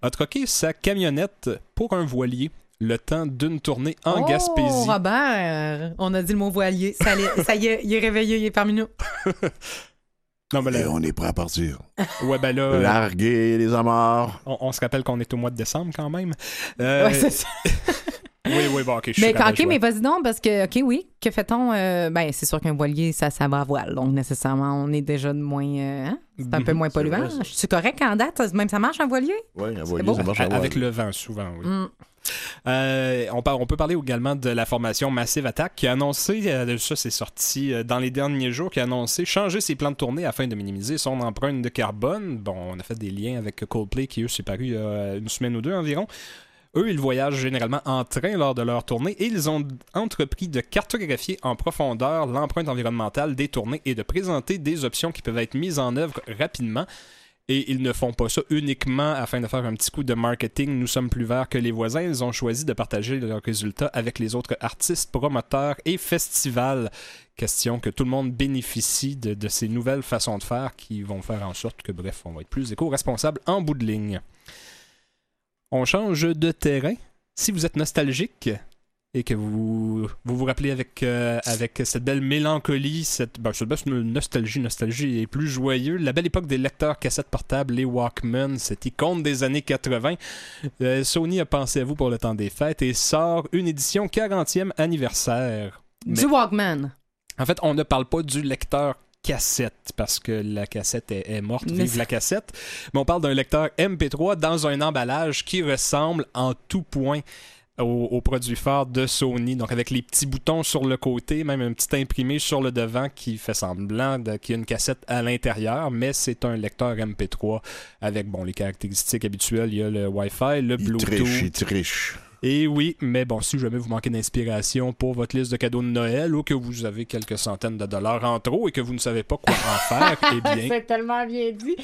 a troqué sa camionnette pour un voilier le temps d'une tournée en Oh, Gaspésie. Robert, on a dit le mot voilier. Ça, allait- ça y est, il est réveillé, il est parmi nous. Non, mais Et là, on est prêt à partir. ouais, ben là, euh, Larguer les amarres. on, on se rappelle qu'on est au mois de décembre quand même. Euh, Ouais, c'est ça. oui, oui, bon, ok, je suis Mais OK, mais vas-y donc, parce que, OK, oui, que fait-on? Euh, ben, c'est sûr qu'un voilier, ça, ça va à voile. Donc, nécessairement, on est déjà de moins. euh, hein? C'est un peu Mhm, moins c'est polluant. Je suis correct en date? Même ça marche, un voilier? Oui, un voilier, ça marche à Avec le vent, souvent, oui. Mm. Euh, on, peut parler également de la formation Massive Attack qui a annoncé, euh, ça c'est sorti euh, dans les derniers jours, qui a annoncé changer ses plans de tournée afin de minimiser son empreinte de carbone. Bon, on a fait des liens avec Coldplay qui, eux, s'est paru il y a une semaine ou deux environ. Eux, ils voyagent généralement en train lors de leur tournée et ils ont entrepris de cartographier en profondeur l'empreinte environnementale des tournées et de présenter des options qui peuvent être mises en œuvre rapidement. Et ils ne font pas ça uniquement afin de faire un petit coup de marketing. Nous sommes plus verts que les voisins. Ils ont choisi de partager leurs résultats avec les autres artistes, promoteurs et festivals. Question que tout le monde bénéficie de, ces nouvelles façons de faire qui vont faire en sorte que, bref, on va être plus éco-responsable en bout de ligne. On change de terrain. Si vous êtes nostalgique et que vous vous, vous rappelez avec, euh, avec cette belle mélancolie, cette, ben, cette belle nostalgie, nostalgie est plus joyeux, la belle époque des lecteurs cassettes portables, les Walkman, cette icône des années 80, euh, Sony a pensé à vous pour le temps des fêtes et sort une édition 40e anniversaire. Mais- Du Walkman. en fait, on ne parle pas du lecteur cassette parce que la cassette est, est morte, Mais vive la cassette. Mais on parle d'un lecteur MP3 dans un emballage qui ressemble en tout point au, au produit phare de Sony. Donc avec les petits boutons sur le côté, même un petit imprimé sur le devant qui fait semblant qu'il y a une cassette à l'intérieur, mais c'est un lecteur MP3 avec bon les caractéristiques habituelles. Il y a le Wi-Fi, le Il Bluetooth. triche, il triche. Et oui, mais bon, si jamais vous manquez d'inspiration pour votre liste de cadeaux de Noël ou que vous avez quelques centaines de dollars en trop et que vous ne savez pas quoi en faire, eh bien, c'est tellement bien dit.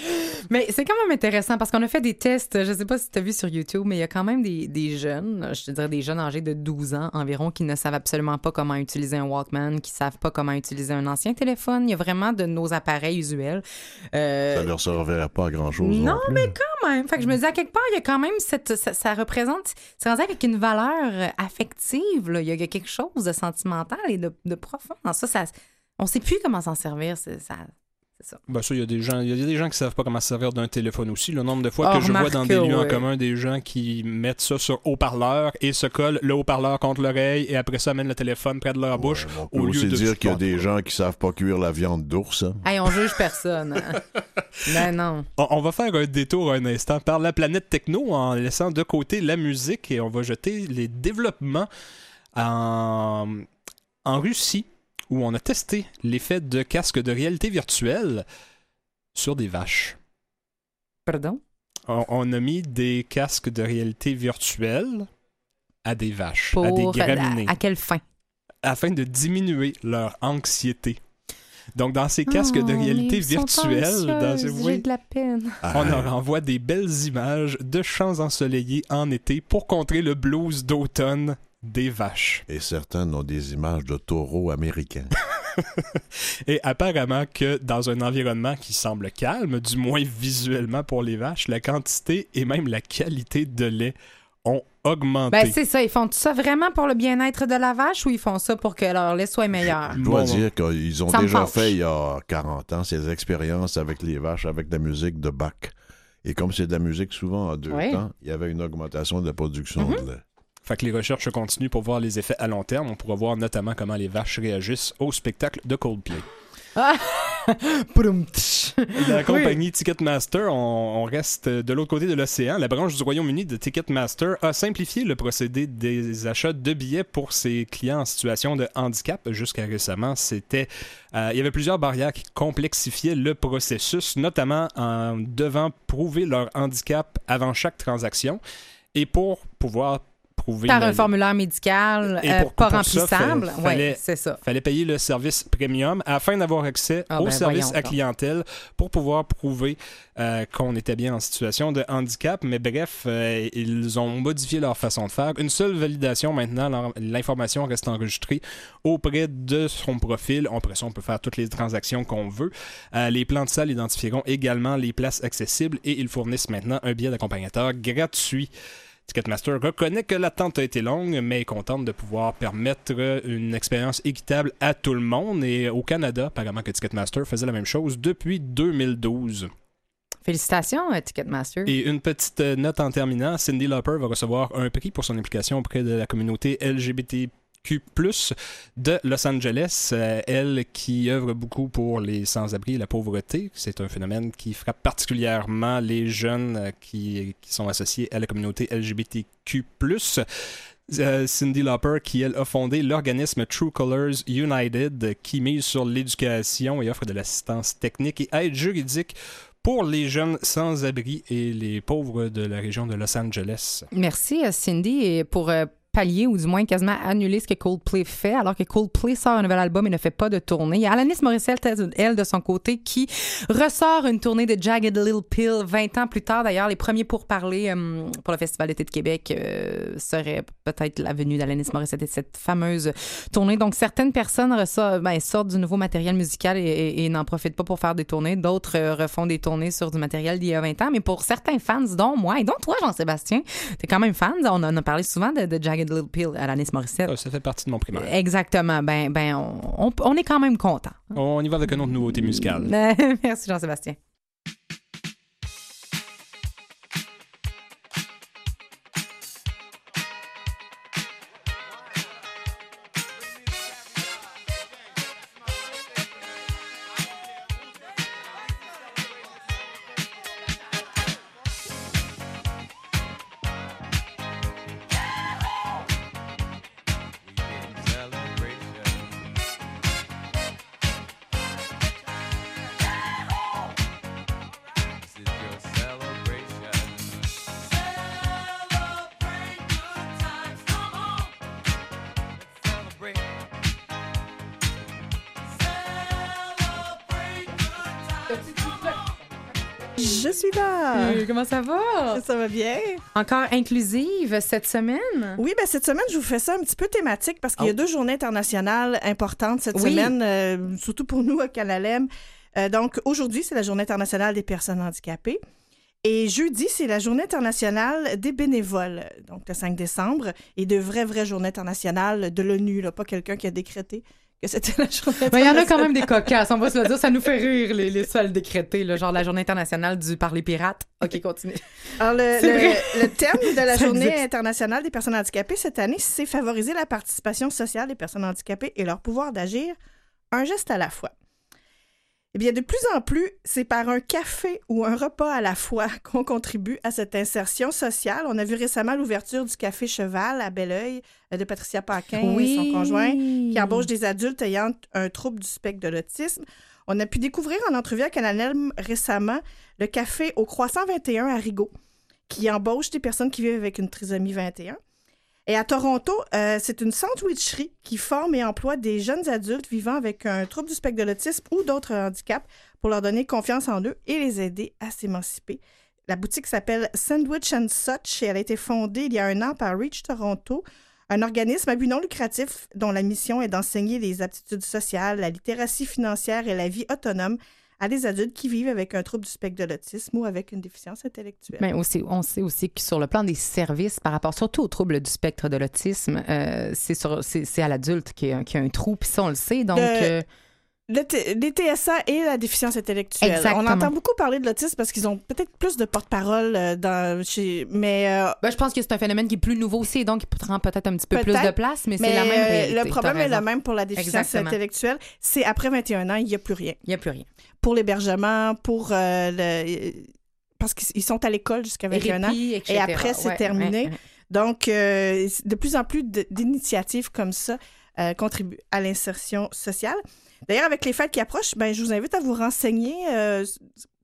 Mais c'est quand même intéressant parce qu'on a fait des tests. Je sais pas si tu as vu sur YouTube, mais il y a quand même des, des jeunes, je te dirais des jeunes âgés de 12 ans environ, qui ne savent absolument pas comment utiliser un Walkman, qui savent pas comment utiliser un ancien téléphone. Il y a vraiment de nos appareils usuels. Euh, Ça leur servirait pas à grand-chose. non, plus. mais quand même. Fait que je me dis, à quelque part, il y a quand même cette. Ça, ça représente. C'est rendu avec une valeur euh, affective. Il y a quelque chose de sentimental et de, profond. ça, on sait plus comment s'en servir. Ça. C'est ça. ben ça, il y a des gens, il y a des gens qui savent pas comment se servir d'un téléphone aussi. Le nombre de fois Ah, que je vois dans des lieux en commun des gens qui mettent ça sur haut-parleur et se collent le haut-parleur contre l'oreille et après ça amènent le téléphone près de leur bouche Ouais, on au peut lieu aussi de dire qu'il y a des gens qui savent pas cuire la viande d'ours. hein. Hey, on juge personne. hein. ben non. On, on va faire un détour un instant par la planète techno en laissant de côté la musique et on va jeter les développements en, en Russie où on a testé l'effet de casque de réalité virtuelle sur des vaches. Pardon? On, on a mis des casques de réalité virtuelle à des vaches, à des Pour. graminées, à, à quelle fin? afin de diminuer leur anxiété. Donc, dans ces casques de Oh, réalité virtuelle, dans anxieuses, oui, de la peine. on Ah, leur envoie des belles images de champs ensoleillés en été pour contrer le blues d'automne des vaches. Et certains ont des images de taureaux américains. Et apparemment que dans un environnement qui semble calme, du moins visuellement pour les vaches, la quantité et même la qualité de lait ont augmenté. Ben, c'est ça. Ils font ça vraiment pour le bien-être de la vache ou ils font ça pour que leur lait soit meilleur? Je dois Bon, dire qu'ils ont déjà fâche. fait il y a 40 ans ces expériences avec les vaches, avec de la musique de Bach. Et comme c'est de la musique souvent en deux Oui. temps, il y avait une augmentation de la production Mhm. de lait. Fait que les recherches continuent pour voir les effets à long terme. On pourra voir notamment comment les vaches réagissent au spectacle de Coldplay. Tch. La compagnie Ticketmaster, on, on reste de l'autre côté de l'océan. La branche du Royaume-Uni de Ticketmaster a simplifié le procédé des achats de billets pour ses clients en situation de handicap. Jusqu'à récemment, c'était, euh, il y avait plusieurs barrières qui complexifiaient le processus, notamment en devant prouver leur handicap avant chaque transaction. Et pour pouvoir prouver Par un formulaire médical Et euh, pour- pas pour ça, remplissable. Oui, fallait- c'est ça. fallait payer le service premium afin d'avoir accès Ah au ben, service à donc. clientèle pour pouvoir prouver euh, qu'on était bien en situation de handicap. Mais bref, euh, ils ont modifié leur façon de faire. Une seule validation maintenant, l'information reste enregistrée auprès de son profil. Après ça, on peut faire toutes les transactions qu'on veut. Euh, les plans de salle identifieront également les places accessibles et ils fournissent maintenant un billet d'accompagnateur gratuit. Ticketmaster reconnaît que l'attente a été longue, mais est contente de pouvoir permettre une expérience équitable à tout le monde. Et au Canada, apparemment que Ticketmaster faisait la même chose depuis 2012. Félicitations, euh, Ticketmaster. Et une petite euh, note en terminant, Cindy Lauper va recevoir un prix pour son implication auprès de la communauté LGBTQ+, de Los Angeles. Euh, elle qui œuvre beaucoup pour les sans-abri et la pauvreté. C'est un phénomène qui frappe particulièrement les jeunes euh, qui, sont associés à la communauté LGBTQ+. Euh, Cindy Lauper, qui elle a fondé l'organisme True Colors United, qui mise sur l'éducation et offre de l'assistance technique et aide juridique pour les jeunes sans-abri et les pauvres de la région de Los Angeles. Merci, euh, Cindy, pour pallier ou du moins quasiment annuler ce que Coldplay fait, alors que Coldplay sort un nouvel album et ne fait pas de tournée. Il y a Alanis Morissette, elle, de son côté, qui ressort une tournée de Jagged Little Pill 20 ans plus tard. D'ailleurs, les premiers pourparlers euh, pour le Festival d'été de Québec euh, seraient peut-être la venue d'Alanis Morissette et cette fameuse tournée. Donc, certaines personnes ressortent, sortent du nouveau matériel musical et n'en profitent pas pour faire des tournées. D'autres euh, refont des tournées sur du matériel d'il y a 20 ans. Mais pour certains fans, dont moi et dont toi, Jean-Sébastien, t'es quand même fan. On en a parlé souvent de, de Jagged Little Pill, Alanis Morissette. Ça, ça fait partie de mon primaire. Exactement. Ben, ben on, on- on est quand même content. On y va avec un autre nouveauté musicale. Merci, Jean-Sébastien. Comment ça va? Ça va bien? Encore inclusive cette semaine? Oui, ben cette semaine, je vous fais ça un petit peu thématique parce qu'il y a Oh. deux journées internationales importantes cette Oui. semaine, euh, surtout pour nous à Canalem. Euh, donc, aujourd'hui, c'est la Journée internationale des personnes handicapées. Et jeudi, c'est la Journée internationale des bénévoles, donc le 5 décembre, et de vraies, vraies journées internationales de l'ONU, pas quelqu'un qui a décrété que c'était la journée Mais il y en a quand même des cocasses, on va se le dire. Ça nous fait rire, les, les seuls décrétés, là, genre la journée internationale du par les pirates. OK, continue. Alors, le, le- thème de la Ça Journée existe. internationale des personnes handicapées cette année, c'est favoriser la participation sociale des personnes handicapées et leur pouvoir d'agir, un geste à la fois. Eh bien, de plus en plus, c'est par un café ou un repas à la fois qu'on contribue à cette insertion sociale. On a vu récemment l'ouverture du Café Cheval à Belleuil euh, de Patricia Paquin et son conjoint qui embauche des adultes ayant un trouble du spectre de l'autisme. On a pu découvrir en entrevue à Canal récemment le café au Croissant 21 à Rigaud, qui embauche des personnes qui vivent avec une trisomie 21. Et à Toronto, euh, c'est une sandwicherie qui forme et emploie des jeunes adultes vivant avec un trouble du spectre de l'autisme ou d'autres handicaps pour leur donner confiance en eux et les aider à s'émanciper. La boutique s'appelle Sandwich and Such et elle a été fondée il y a un an par Reach Toronto, un organisme à but non lucratif dont la mission est d'enseigner les aptitudes sociales, la littératie financière et la vie autonome à des adultes qui vivent avec un trouble du spectre de l'autisme ou avec une déficience intellectuelle. Mais aussi, on sait aussi que sur le plan des services, par rapport surtout au trouble du spectre de l'autisme, euh, c'est sur- c'est c'est à l'adulte qui, a- qui a un trou, puis ça, on le sait. Donc, euh, les TSA et la déficience intellectuelle. Exactement. On entend beaucoup parler de l'autisme parce qu'ils ont peut-être plus de porte-parole euh, dans chez mais euh, ben, je pense que c'est un phénomène qui est plus nouveau aussi, donc qui prend peut-être un petit peu plus de place, mais, mais c'est la même euh, réalité. le problème est le même pour la déficience Exactement. intellectuelle, c'est après 21 ans, il n'y a plus rien. Il n'y a plus rien. Pour l'hébergement, pour euh, le parce qu'ils sont à l'école jusqu'à 21 ans. Etc. Et après, c'est Ouais, terminé. ouais, ouais. Donc, euh, de plus en plus d'initiatives comme ça contribuent à l'insertion sociale. D'ailleurs, avec les fêtes qui approchent, ben, je vous invite à vous renseigner euh,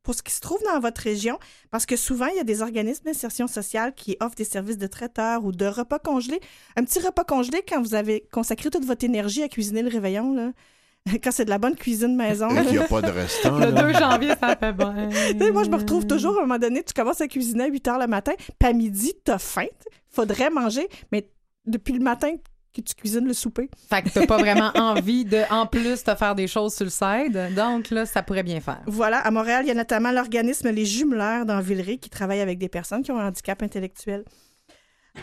pour ce qui se trouve dans votre région, parce que souvent, il y a des organismes d'insertion sociale qui offrent des services de traiteur ou de repas congelés. Un petit repas congelé quand vous avez consacré toute votre énergie à cuisiner le réveillon, là. quand c'est de la bonne cuisine maison. Qu'il n'y a pas de restant. Le là. 2 janvier, ça fait bon. Tu sais, moi, je me retrouve toujours à un moment donné, tu commences à cuisiner à 8 heures le matin, puis à midi, t'as faim, faudrait manger, mais depuis le matin que tu cuisines le souper. Fait que t'as pas vraiment envie de, en plus, te faire des choses sur le side. Donc là, ça pourrait bien faire. Voilà, à Montréal, il y a notamment l'organisme Les Jumelaires dans Villeray qui travaille avec des personnes qui ont un handicap intellectuel.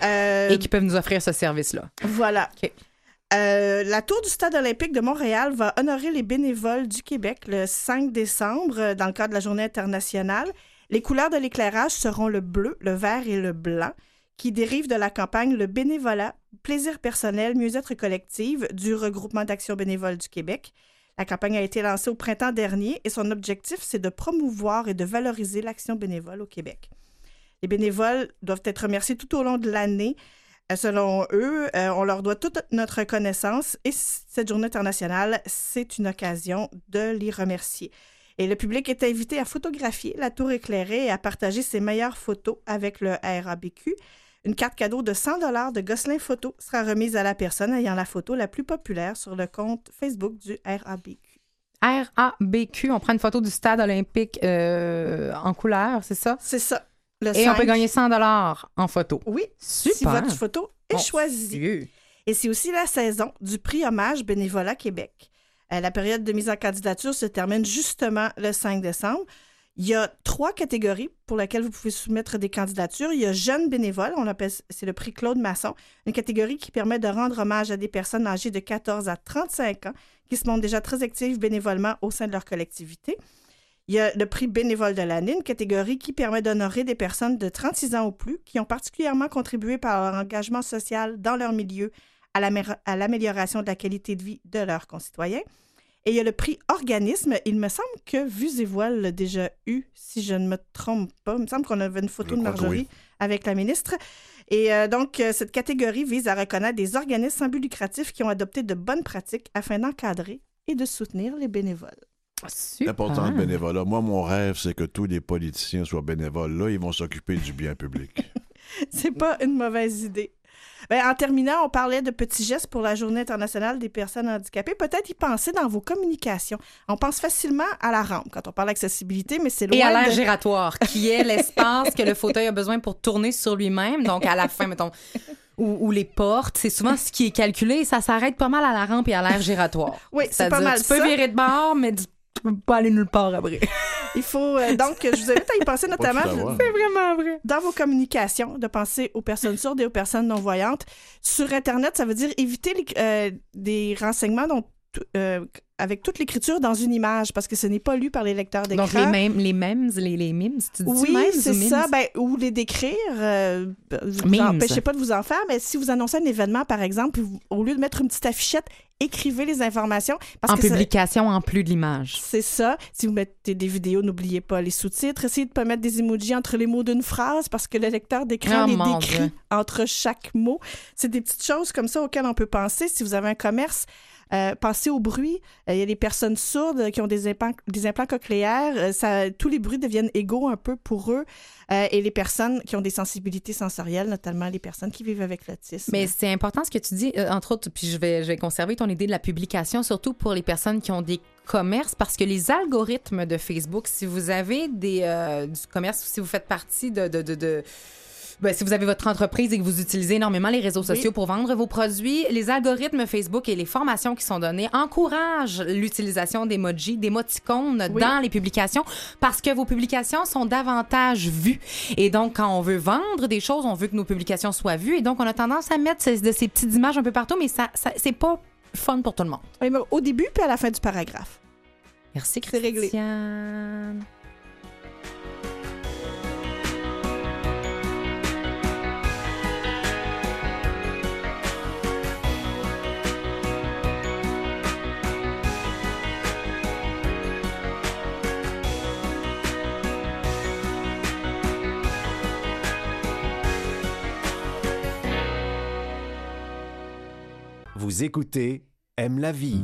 Euh, Et qui peuvent nous offrir ce service-là. Voilà. Euh, la Tour du Stade olympique de Montréal va honorer les bénévoles du Québec le 5 décembre euh, dans le cadre de la Journée internationale. Les couleurs de l'éclairage seront le bleu, le vert et le blanc, qui dérivent de la campagne Le bénévolat, plaisir personnel, mieux-être collective du regroupement d'action bénévole du Québec. La campagne a été lancée au printemps dernier et son objectif, c'est de promouvoir et de valoriser l'action bénévole au Québec. Les bénévoles doivent être remerciés tout au long de l'année. Euh, Selon eux, euh, on leur doit toute notre reconnaissance et cette journée internationale, c'est une occasion de les remercier. Et le public est invité à photographier la tour éclairée et à partager ses meilleures photos avec le RABQ. Une carte cadeau de 100 dollars de Gosselin Photo sera remise à la personne ayant la photo la plus populaire sur le compte Facebook du RABQ. RABQ, on prend une photo du stade olympique euh, en couleur, c'est ça? C'est ça. Le Et on 5. peut gagner 100 en photo. Oui, Super. si votre photo est choisie. Dieu. Et c'est aussi la saison du prix Hommage Bénévolat Québec. Euh, la période de mise en candidature se termine justement le 5 décembre. Il y a trois catégories pour lesquelles vous pouvez soumettre des candidatures. Il y a jeunes bénévoles, on appelle c'est le prix Claude Masson, une catégorie qui permet de rendre hommage à des personnes âgées de 14 à 35 ans qui se montrent déjà très actives bénévolement au sein de leur collectivité. Il y a le prix bénévole de l'année, une catégorie qui permet d'honorer des personnes de 36 ans ou plus qui ont particulièrement contribué par leur engagement social dans leur milieu à l'amélioration de la qualité de vie de leurs concitoyens. Et il y a le prix organisme. Il me semble que Vues et Voiles l'a déjà eu, si je ne me trompe pas. Il me semble qu'on avait une photo Je de Marjorie oui. avec la ministre. Et euh, donc, euh, cette catégorie vise à reconnaître des organismes sans but lucratif qui ont adopté de bonnes pratiques afin d'encadrer et de soutenir les bénévoles. C'est important le bénévolat. Moi, mon rêve, c'est que tous les politiciens soient bénévoles. Là, ils vont s'occuper du bien public. C'est pas une mauvaise idée. Ben, en terminant, on parlait de petits gestes pour la Journée internationale des personnes handicapées. Peut-être y penser dans vos communications. On pense facilement à la rampe quand on parle d'accessibilité, mais c'est loin Et à l'air de- giratoire, qui est l'espace que le fauteuil a besoin pour tourner sur lui-même. Donc, à la fin, mettons, ou, ou les portes, c'est souvent ce qui est calculé et ça s'arrête pas mal à la rampe et à l'air giratoire. Oui, c'est pas mal Tu peux ça. virer de bord, mais tu peux pas aller nulle part après. Il faut euh, donc, je vous invite à y penser notamment. C'est vraiment vrai. dans vos communications, de penser aux personnes sourdes et aux personnes non-voyantes. Sur Internet, ça veut dire éviter les- euh, des renseignements dont, euh, avec toute l'écriture dans une image, parce que ce n'est pas lu par les lecteurs d'écran. Donc, les mêmes, les mêmes, les, les mimes, tu dis Oui, c'est ça. Ben, ou les décrire. Euh, vous empêchez pas de vous en faire, mais si vous annoncez un événement, par exemple, vous- au lieu de mettre une petite affichette, écrivez les informations. Parce en que ça- publication, en plus de l'image. C'est ça. Si vous mettez des vidéos, n'oubliez pas les sous-titres. Essayez de ne pas mettre des emojis entre les mots d'une phrase parce que le lecteur d'écran Oh, les décrit Dieu. entre chaque mot. C'est des petites choses comme ça auxquelles on peut penser. Si vous avez un commerce, euh, pensez au bruit. Euh, Il y a des personnes sourdes qui ont des implants, des implants cochléaires. Euh, ça, tous les bruits deviennent égaux un peu pour eux. Euh, et les personnes qui ont des sensibilités sensorielles, notamment les personnes qui vivent avec l'autisme. Mais c'est important ce que tu dis, entre autres, puis je vais, je vais conserver ton idée de la publication, surtout pour les personnes qui ont des commerces, parce que les algorithmes de Facebook, si vous avez des, du commerce, si vous faites partie de, de, de- ben, si vous avez votre entreprise et que vous utilisez énormément les réseaux sociaux pour vendre vos produits, les algorithmes Facebook et les formations qui sont données encouragent l'utilisation d'emojis, d'émoticônes Oui. dans les publications parce que vos publications sont davantage vues. Et donc, quand on veut vendre des choses, on veut que nos publications soient vues. Et donc, on a tendance à mettre ces, de ces petites images un peu partout, mais ça, ça c'est pas fun pour tout le monde. Oui, mais au début puis à la fin du paragraphe. Merci, C'est réglé. Vous écoutez Aime la vie.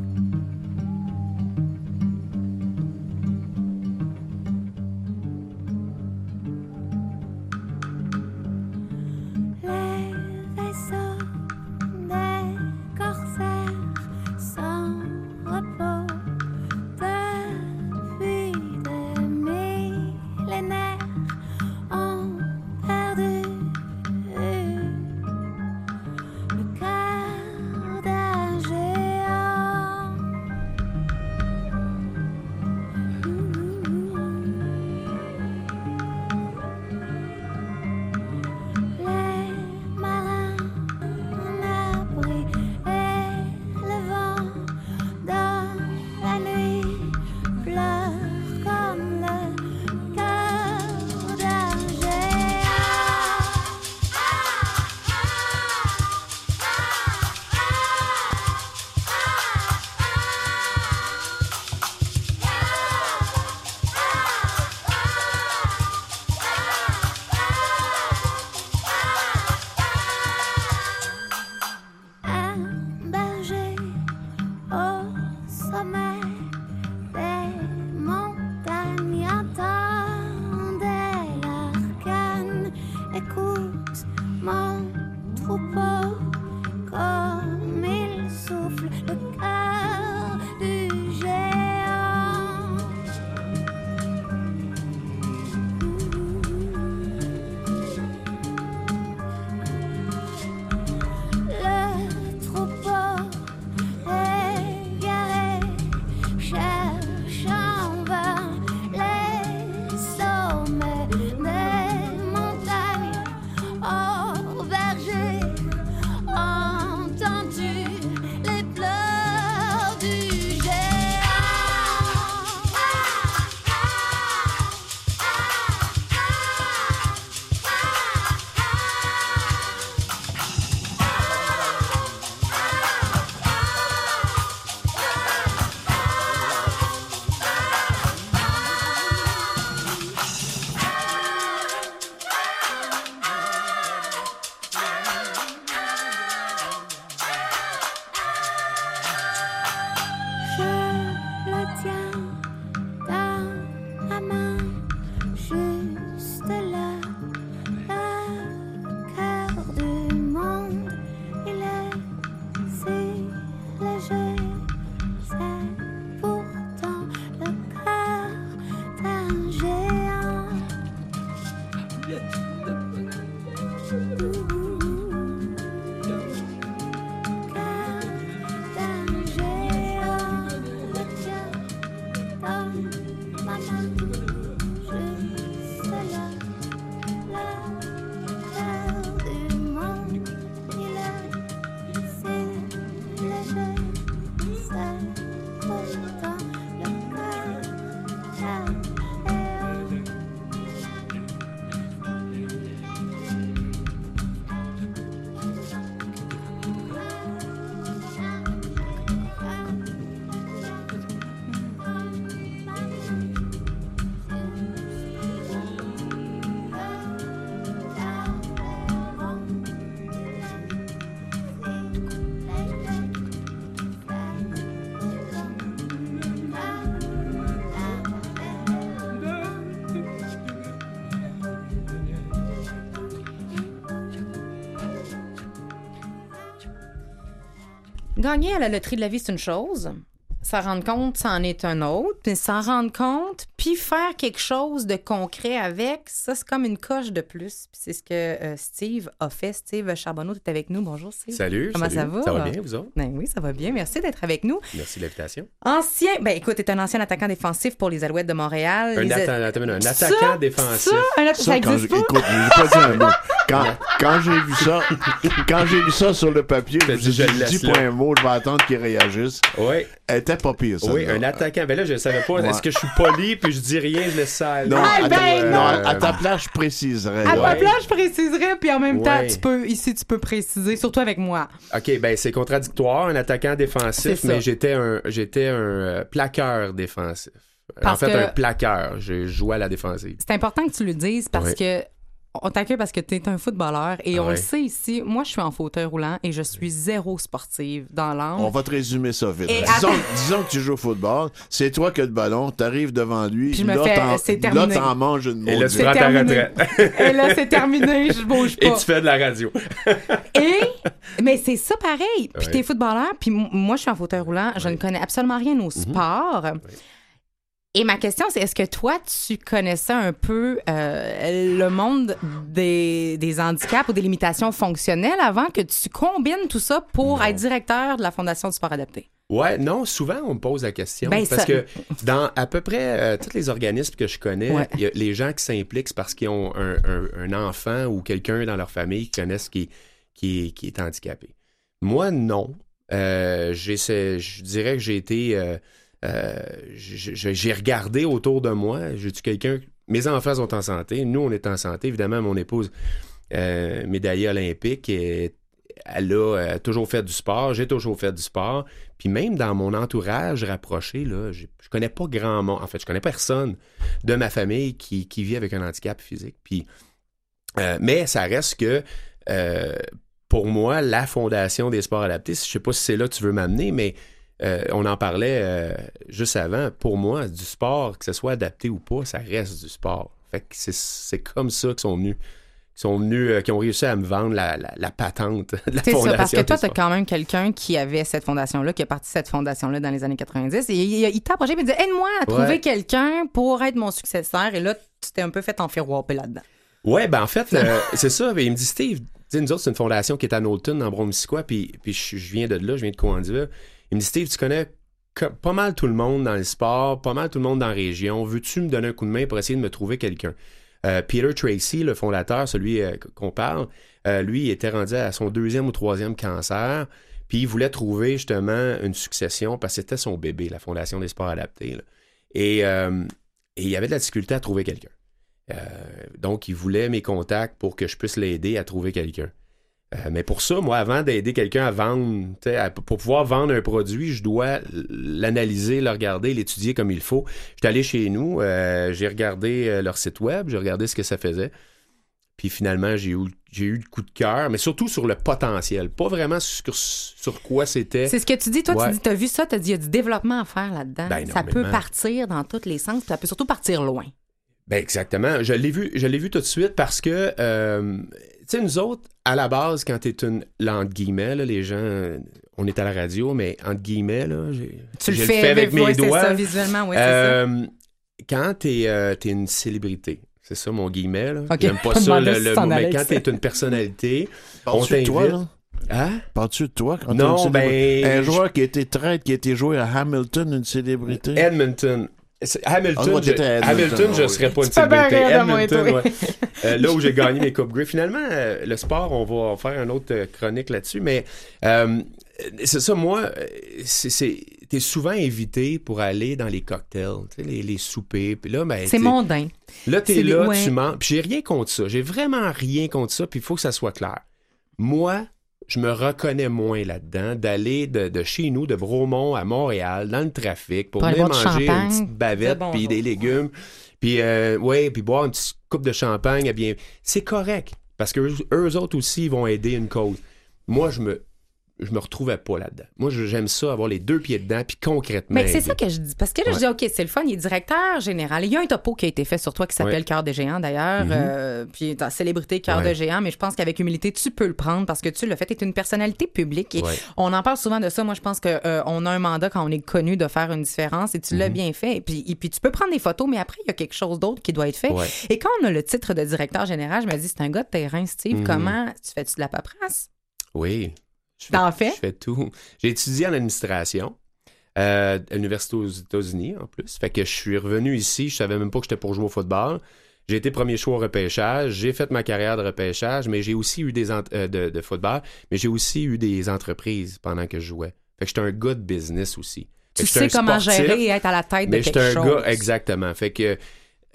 Gagner à la loterie de la vie, c'est une chose. S'en rendre compte, c'en est un autre. Puis s'en rendre compte, puis faire quelque chose de concret avec, ça, c'est comme une coche de plus. Puis c'est ce que euh, Steve a fait. Steve Charbonneau, tu es avec nous. Bonjour, Steve. Salut. Comment salut. ça va? Ça va bien, vous autres? Ben oui, ça va bien. Merci d'être avec nous. Merci de l'invitation. Ancien, ben écoute, tu es un ancien attaquant défensif pour les Alouettes de Montréal. Un, Les- atta- attends une minute, un Ça, attaquant défensif. Ça, un atta- ça quand existe j'ai- pas? écoute, j'ai pas dit un mot. Quand, quand j'ai vu ça, quand j'ai vu ça sur le papier, je me dit, je dis pas un mot, je vais attendre qu'il réagisse. Oui, était pas pire, ça. oui, un attaquant. Ben là, je ne savais pas. Est-ce que je suis poli puis je dis rien, je laisse ça aller? Non, Ah, à, ben ta, non. non, à ta place, je préciserais. À ta place, je préciserais, puis en même temps, tu peux, ici, tu peux préciser, surtout avec moi. OK, ben c'est contradictoire, un attaquant défensif, mais j'étais un, j'étais un euh, plaqueur défensif. Parce en fait, que- un plaqueur. Je jouais à la défensive. C'est important que tu le dises parce Ouais. que on t'accueille parce que tu es un footballeur et on Ouais. le sait ici. Moi, je suis en fauteuil roulant et je suis zéro sportive dans l'âme. On va te résumer ça vite. Et Disons, que tu joues au football, c'est toi qui as le ballon, t'arrives devant lui, Puis je me là, fais- t'en- manges une Et là, tu prends ta terminé. retraite. Et là, c'est terminé, je bouge Et pas. tu fais de la radio. Et, mais c'est ça pareil. Puis Ouais. t'es footballeur, puis m- moi, je suis en fauteuil roulant. Je ne connais absolument rien Mhm. au sport. Et ma question, c'est est-ce que toi, tu connaissais un peu euh, le monde des, des handicaps ou des limitations fonctionnelles avant que tu combines tout ça pour Non. être directeur de la Fondation du sport adapté? Ouais, non, souvent on me pose la question. Ben, parce ça- que dans à peu près euh, tous les organismes que je connais, Ouais. il y a les gens qui s'impliquent parce qu'ils ont un, un- un enfant ou quelqu'un dans leur famille qui connaissent qui, qui, est- qui est handicapé. Moi, non. Euh, je dirais que j'ai été. Euh, j'ai regardé autour de moi. J'ai dit quelqu'un? Mes enfants sont en santé. Nous, on est en santé. Évidemment, mon épouse, euh, médaillée olympique, elle a euh, toujours fait du sport. J'ai toujours fait du sport. Puis même dans mon entourage rapproché, là, j'ai- je connais pas grand monde. En fait, je connais personne de ma famille qui, vit avec un handicap physique. Puis, mais ça reste que pour moi, la fondation des sports adaptés, je sais pas si c'est là que tu veux m'amener, mais euh, on en parlait euh, juste avant. Pour moi, du sport, que ce soit adapté ou pas, ça reste du sport. Fait que c'est- c'est comme ça qu'ils sont venus. Qui sont venus, euh, qui ont réussi à me vendre la, la- la patente de la C'est fondation. ça, parce que toi, tu as quand même quelqu'un qui avait cette fondation-là, qui a parti de cette fondation-là dans les années 90. Et il, il t'a approché et il dit Aide-moi à trouver quelqu'un pour être mon successeur. Et là, tu t'es un peu fait enfirouaper là-dedans. Ouais, ben en fait, c'est ça. Ben, il me dit, Steve, nous autres, c'est une fondation qui est à Knowlton, en Bromissisquoi, puis, puis je, je viens de là, je viens de Coandiville. Il me dit, Steve, tu connais pas mal tout le monde dans le sport, pas mal tout le monde dans la région. Veux-tu me donner un coup de main pour essayer de me trouver quelqu'un? Euh, Peter Tracy, le fondateur, celui euh, qu'on parle, euh, lui, il était rendu à son deuxième ou troisième cancer, puis il voulait trouver justement une succession parce que c'était son bébé, la Fondation des sports adaptés. Et, et il avait de la difficulté à trouver quelqu'un. Donc, il voulait mes contacts pour que je puisse l'aider à trouver quelqu'un. Euh, mais pour ça, moi, avant d'aider quelqu'un à vendre, à- pour pouvoir vendre un produit, je dois l'analyser, le regarder, l'étudier comme il faut. J'étais allé chez nous, euh, j'ai regardé euh, leur site web, j'ai regardé ce que ça faisait. Puis finalement, j'ai eu, j'ai eu le coup de cœur, mais surtout sur le potentiel, pas vraiment sur, sur quoi c'était. C'est ce que tu dis. Toi, Ouais. tu dis, t'as vu ça, t'as dit, il y a du développement à faire là-dedans. Ben, ça peut partir dans tous les sens, puis ça peut surtout partir loin. Ben exactement. Je l'ai vu, je l'ai vu tout de suite parce que, euh, sais, nous autres, à la base, quand t'es une, là, entre guillemets, là, les gens, on est à la radio, mais entre guillemets, là, j'ai, Tu le fais, avec mes doigts. ça, visuellement, oui, ça. Euh, Quand t'es, euh, t'es une célébrité, c'est ça mon guillemets, là. J'aime pas ça, le, mot, mais quand t'es une personnalité, on Parles-tu de toi, t'invite. Hein? Parles-tu de toi? quand Non, t'es une célébrité? ben, Un joueur qui a été traître, qui a été joué à Hamilton, une célébrité? Edmonton. Ah, Hamilton, je, Hamilton, je serais pas une toi. ouais. Euh, là où j'ai gagné mes Coupes Grey. Finalement, euh, le sport, on va faire une autre euh, chronique là-dessus, mais euh, c'est ça, moi, c'est, t'es souvent invité pour aller dans les cocktails, les, les soupers, puis là, ben, C'est mondain. Là, t'es des- là, ouais. tu mens. Puis j'ai rien contre ça. J'ai vraiment rien contre ça. Puis il faut que ça soit clair. Moi, je me reconnais moins là-dedans d'aller de, de chez nous, de Bromont à Montréal, dans le trafic, pour venir manger une petite bavette, puis des légumes, puis euh, ouais, puis boire une petite coupe de champagne. eh bien, c'est correct. Parce que eux, eux autres aussi, ils vont aider une cause. Moi, je me je me retrouvais pas là-dedans. Moi, j'aime ça, avoir les deux pieds dedans, puis concrètement. Mais c'est ça que je dis. Parce que là, je dis, OK, c'est le fun, il est directeur général. Il y a un topo qui a été fait sur toi qui s'appelle Ouais. Cœur de géant, d'ailleurs. Mhm. Euh, puis ta célébrité Cœur Ouais. de géant, mais je pense qu'avec humilité, tu peux le prendre parce que tu le fait. Tu es une personnalité publique. Et on en parle souvent de ça. Moi, je pense qu'on a un mandat quand on est connu de faire une différence et tu Mhm. l'as bien fait. Et puis, et puis, tu peux prendre des photos, mais après, il y a quelque chose d'autre qui doit être fait. Et quand on a le titre de directeur général, je me dis, c'est un gars de terrain, Steve. Mhm. Comment tu fais-tu de la paperasse? Oui. T'en fais? Je fais tout. J'ai étudié en administration euh, à l'université aux États-Unis, en plus. Fait que je suis revenu ici, je savais même pas que j'étais pour jouer au football. J'ai été premier choix au repêchage, j'ai fait ma carrière de repêchage, mais j'ai aussi eu des euh, de, de football, mais j'ai aussi eu des entreprises pendant que je jouais. Fait que j'étais un gars de business aussi. Tu Fait sais un comment sportif, gérer et être à la tête de mais quelque j'étais chose. un gars, exactement. Fait que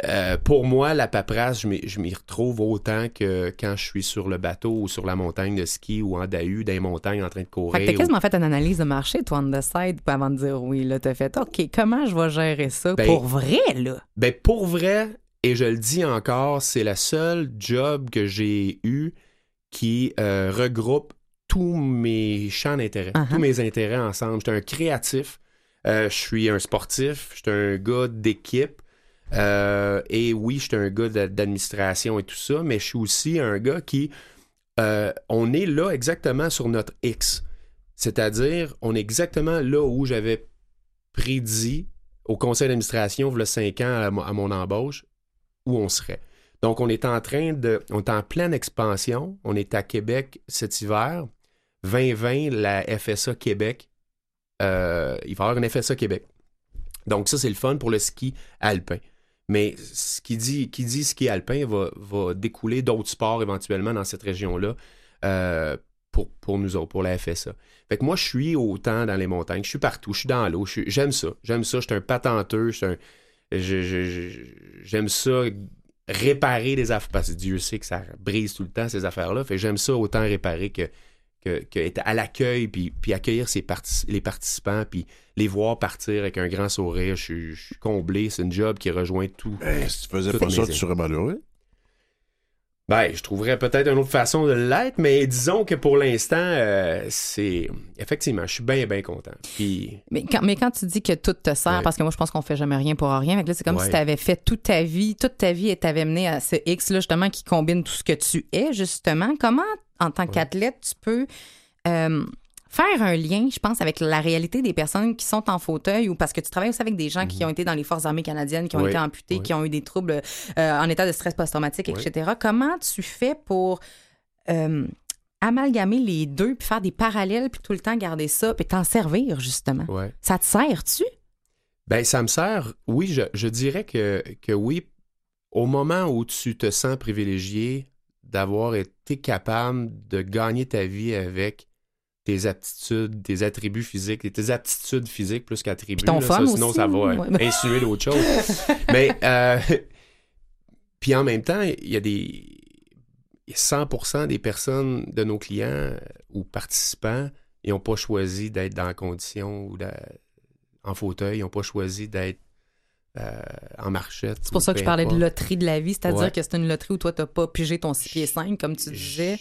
euh, pour moi, la paperasse, je m'y- retrouve autant que quand je suis sur le bateau ou sur la montagne de ski ou en Dahu, dans les montagnes en train de courir. Fait que t'as ou- quasiment fait une analyse de marché, toi, on the side, puis avant de dire oui. Là, t'as fait, OK, comment je vais gérer ça Ben, pour vrai, là? Ben, pour vrai, et je le dis encore, c'est la seule job que j'ai eu qui euh, regroupe tous mes champs d'intérêt, Uh-huh. tous mes intérêts ensemble. J'étais un créatif, euh, je suis un sportif, j'étais un gars d'équipe. Euh, et oui, j'étais un gars d'a- d'administration et tout ça, mais je suis aussi un gars qui. euh, on est là exactement sur notre X. C'est-à-dire, on est exactement là où j'avais prédit au conseil d'administration, il y a cinq ans à mon embauche, où on serait. Donc, on est en train de. On est en pleine expansion. On est à Québec cet hiver. 2020, la FSA Québec. euh, il va y avoir une FSA Québec. Donc, ça, c'est le fun pour le ski alpin. Mais ce qui dit, qui dit ski alpin va, va découler d'autres sports éventuellement dans cette région-là euh, pour, pour nous autres, pour la FSA. Fait que moi, je suis autant dans les montagnes, je suis partout, je suis dans l'eau, j'aime ça. J'aime ça, je suis un je- j'aime ça réparer des affaires, parce que Dieu sait que ça brise tout le temps ces affaires-là. Fait j'aime ça autant réparer que, que, que être à l'accueil, puis, puis accueillir ses partic- les participants, puis les voir partir avec un grand sourire. Je suis, je suis comblé, c'est une job qui rejoint tout. Si tu faisais pas ça, tu serais malheureux. Ben, je trouverais peut-être une autre façon de l'être, mais disons que pour l'instant, euh, c'est. Effectivement, je suis bien, bien content. Puis. Mais quand, mais quand tu dis que tout te sert, Ouais. parce que moi, je pense qu'on fait jamais rien pour rien. Là, c'est comme Ouais. si tu avais fait toute ta vie, toute ta vie et t'avais mené à ce X-là, justement, qui combine tout ce que tu es, justement. Comment, en tant qu'athlète, tu peux euh, faire un lien, je pense, avec la réalité des personnes qui sont en fauteuil ou parce que tu travailles aussi avec des gens qui ont été dans les Forces armées canadiennes, qui ont Mhm. Été amputés, qui ont eu des troubles euh, en état de stress post-traumatique, etc. Comment tu fais pour euh, amalgamer les deux, puis faire des parallèles, puis tout le temps garder ça, puis t'en servir, justement? Ça te sert-tu? Ben, ça me sert. Oui, je, je dirais que, que oui. Au moment où tu te sens privilégié d'avoir été capable de gagner ta vie avec tes aptitudes, tes attributs physiques, tes aptitudes physiques plus qu'attributs. Ton là, ça, sinon, aussi, ça va euh, ouais. insinuer d'autres choses. Mais, euh, puis en même temps, il y a des. 100% des personnes de nos clients euh, ou participants, ils n'ont pas choisi d'être dans la condition ou en fauteuil, ils n'ont pas choisi d'être euh, en marchette. C'est pour ou ça que je parlais de loterie de la vie, c'est-à-dire Ouais. que c'est une loterie où toi, t'as pas pigé ton 6 pieds 5, comme tu disais.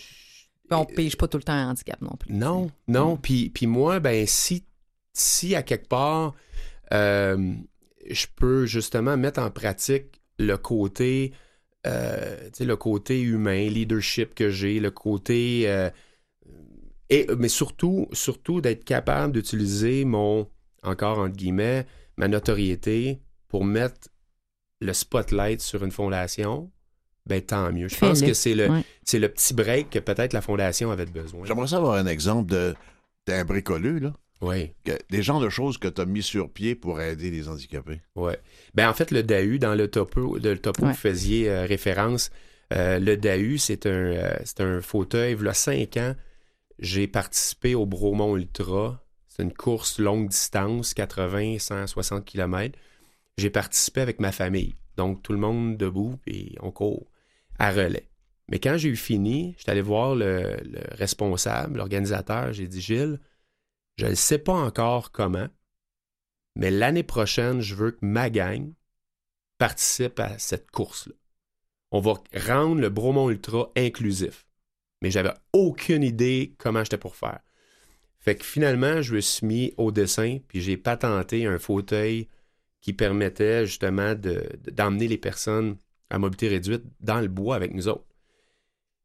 On pige pas tout le temps un handicap non plus. Non, non. Puis, puis moi, ben, si, si à quelque part, euh, je peux justement mettre en pratique le côté, euh, le côté humain, leadership que j'ai, le côté. euh, et, mais surtout, surtout d'être capable d'utiliser mon, encore entre guillemets, ma notoriété pour mettre le spotlight sur une fondation, ben tant mieux. Je pense que c'est le, Ouais. c'est le petit break que peut-être la fondation avait besoin. J'aimerais savoir un exemple de d'un bricoleux, là. Oui. Que- des genres de choses que tu as mis sur pied pour aider les handicapés. Ouais. Ben, en fait, le DAU, dans le topo, de, le topo Ouais. vous faisiez euh, référence, euh, le DAU, c'est un, euh, c'est un fauteuil. Il y a cinq ans, j'ai participé au Bromont Ultra. C'est une course longue distance, 80, 160 km. J'ai participé avec ma famille. Donc, tout le monde debout, et on court à relais. Mais quand j'ai eu fini, j'étais allé voir le, le responsable, l'organisateur. J'ai dit, Gilles, je ne sais pas encore comment, mais l'année prochaine, je veux que ma gang participe à cette course-là. On va rendre le Bromont Ultra inclusif. Mais j'avais aucune idée comment j'étais pour faire. Fait que finalement, je me suis mis au dessin, puis j'ai patenté un fauteuil qui permettait justement de- de- d'emmener les personnes à mobilité réduite dans le bois avec nous autres.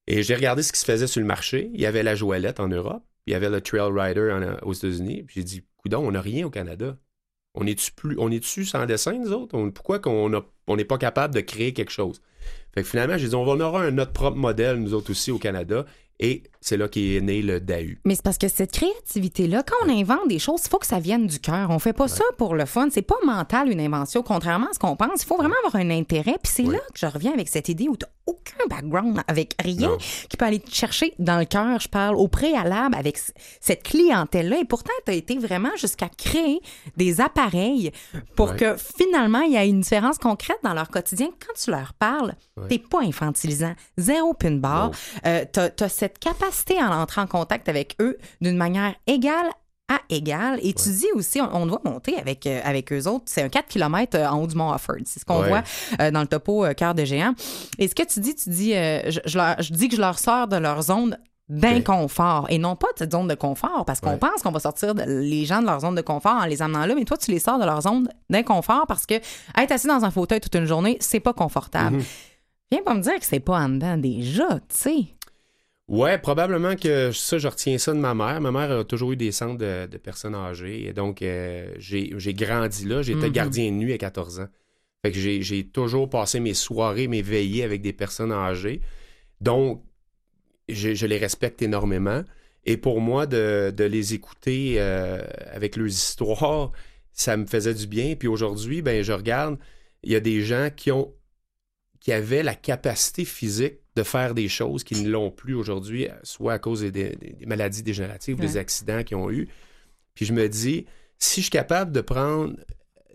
Et j'ai regardé ce qui se faisait sur le marché. Il y avait la Joëlette en Europe, il y avait le Trail Rider aux États-Unis. Puis j'ai dit, coudon, on n'a rien au Canada. On est-tu est-tu sans dessin, nous autres? Pourquoi qu'on n'est pas capable de créer quelque chose? Fait que finalement, j'ai dit, on aura un notre propre modèle, nous autres aussi, au Canada. Et c'est là qu'est né le DAU. Mais c'est parce que cette créativité-là, quand on invente des choses, il faut que ça vienne du cœur. On fait pas ça pour le fun. C'est pas mental une invention, contrairement à ce qu'on pense. Il faut vraiment avoir un intérêt. Puis c'est Oui. là que je reviens avec cette idée où tu aucun background, avec rien Non. qui peut aller te chercher dans le cœur. Je parle au préalable avec cette clientèle-là. Et pourtant, tu as été vraiment jusqu'à créer des appareils pour Ouais. que finalement, il y ait une différence concrète dans leur quotidien. Quand tu leur parles, Ouais. t'es pas infantilisant. Zéro pin bar. Euh, t'as as cette capacité à entrer en contact avec eux d'une manière égale à égale. Et tu dis aussi, on, on doit monter avec, euh, avec eux autres. C'est un 4 km en haut du Mont Offord. C'est ce qu'on Ouais. voit euh, dans le topo euh, Cœur de géant. Et ce que tu dis, tu dis, euh, je, je leur- je dis que je leur sors de leur zone d'inconfort et non pas de cette zone de confort parce qu'on Ouais. pense qu'on va sortir de- les gens de leur zone de confort en les amenant là, mais toi, tu les sors de leur zone d'inconfort parce que être assis dans un fauteuil toute une journée, c'est pas confortable. Mhm. Viens pas me dire que c'est pas en dedans déjà, tu sais. Ouais, probablement que ça, je retiens ça de ma mère. Ma mère a toujours eu des centres de, de personnes âgées. Et donc, euh, j'ai j'ai grandi là. J'étais Mhm. gardien de nuit à 14 ans. Fait que j'ai j'ai toujours passé mes soirées, mes veillées avec des personnes âgées. Donc, je, je les respecte énormément. Et pour moi, de, de les écouter euh, avec leurs histoires, ça me faisait du bien. Puis aujourd'hui, ben, je regarde, il y a des gens qui ont qui avaient la capacité physique de faire des choses qui ne l'ont plus aujourd'hui, soit à cause des, des- des maladies dégénératives, des Ouais. accidents qu'ils ont eu. Puis je me dis, si je suis capable de prendre,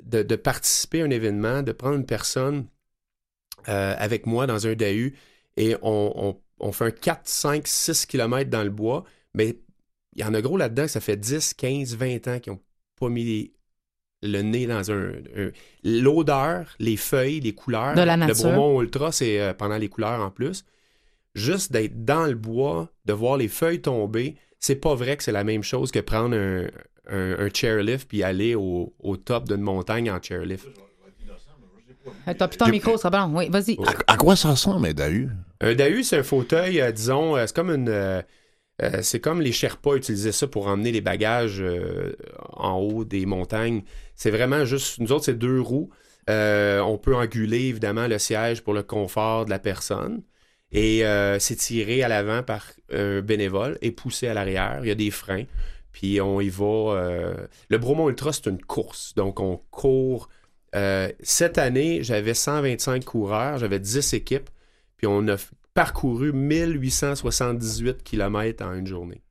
de, de participer à un événement, de prendre une personne euh, avec moi dans un DAU et on, on- on fait un 4, 5, 6 km dans le bois, mais il y en a gros là-dedans ça fait 10, 15, 20 ans qui n'ont pas mis le nez dans un. un- L'odeur, les feuilles, les couleurs. De la Le nature. Bromont Ultra, c'est euh, pendant les couleurs en plus. Juste d'être dans le bois, de voir les feuilles tomber, c'est pas vrai que c'est la même chose que prendre un, un, un chairlift puis aller au, au top d'une montagne en chairlift. Euh, T'as plus ton micro, ça va bon. Oui, vas-y. À, à quoi ça ressemble, un DAU? Un DAU, c'est un fauteuil, euh, disons, euh, c'est comme une. Euh, c'est comme les Sherpas utilisaient ça pour emmener les bagages euh, en haut des montagnes. C'est vraiment juste. Nous autres, c'est deux roues. Euh, on peut enguler, évidemment, le siège pour le confort de la personne. Et c'est tiré à l'avant par un bénévole et poussé à l'arrière. Il y a des freins. Puis on y va. Le Bromont Ultra, c'est une course. Donc on court. cette année, j'avais 125 coureurs, j'avais 10 équipes. Puis on a parcouru 1878 km en une journée.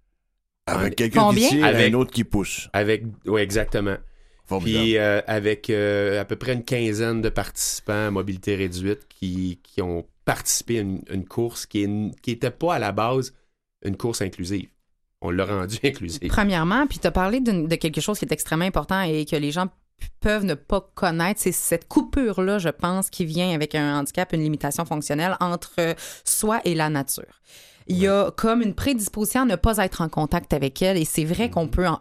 Avec quelqu'un qui tire et Avec- un autre qui pousse. Avec, oui, exactement. Formidable. Puis euh, avec euh, à peu près une quinzaine de participants à mobilité réduite qui, qui ont participé à une, une course qui n'était pas à la base une course inclusive. On l'a rendu inclusive. Premièrement, puis tu as parlé de quelque chose qui est extrêmement important et que les gens peuvent ne pas connaître, c'est cette coupure-là, je pense, qui vient avec un handicap, une limitation fonctionnelle entre euh, soi et la nature. Il y a comme une prédisposition à ne pas être en contact avec elle et c'est vrai qu'on peut en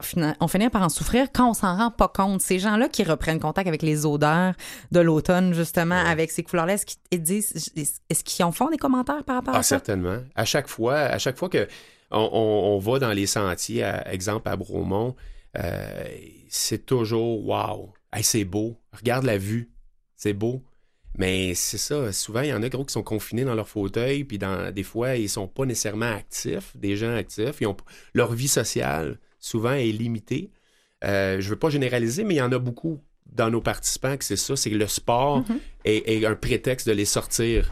finit par en souffrir quand on s'en rend pas compte. Ces gens-là qui reprennent contact avec les odeurs de l'automne, justement, avec ces couleurs-là, est-ce qu'ils disent, est-ce qu'ils en font des commentaires par rapport Ah, à ça? certainement. À chaque fois, à chaque fois que on, on- on va dans les sentiers, à, exemple à Bromont, euh, c'est toujours wow. Hey, c'est beau. Regarde la vue. C'est beau. Mais c'est ça. Souvent, il y en a gros qui sont confinés dans leur fauteuil, puis dans, des fois, ils sont pas nécessairement actifs, des gens actifs. Ils ont, leur vie sociale, souvent, est limitée. Euh, je veux pas généraliser, mais il y en a beaucoup dans nos participants que c'est ça. C'est que le sport est, est un prétexte de les sortir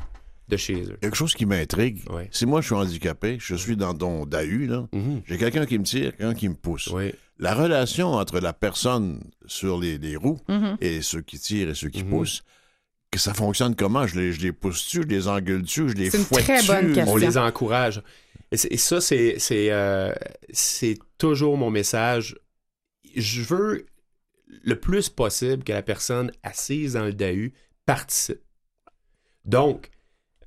de chez eux. Quelque chose qui m'intrigue, si moi je suis handicapé, je suis dans ton DAU, là, Mhm. j'ai quelqu'un qui me tire, quelqu'un qui me pousse. Oui. La relation entre la personne sur les, les roues Mhm. et ceux qui tirent et ceux qui Mhm. poussent, que ça fonctionne comment? Je les, je les pousse-tu, je les engueule-tu, je les fouette-tu? très bonne question. On les encourage. Et, ça, c'est c'est, euh, c'est toujours mon message. Je veux le plus possible que la personne assise dans le DAU participe. Donc,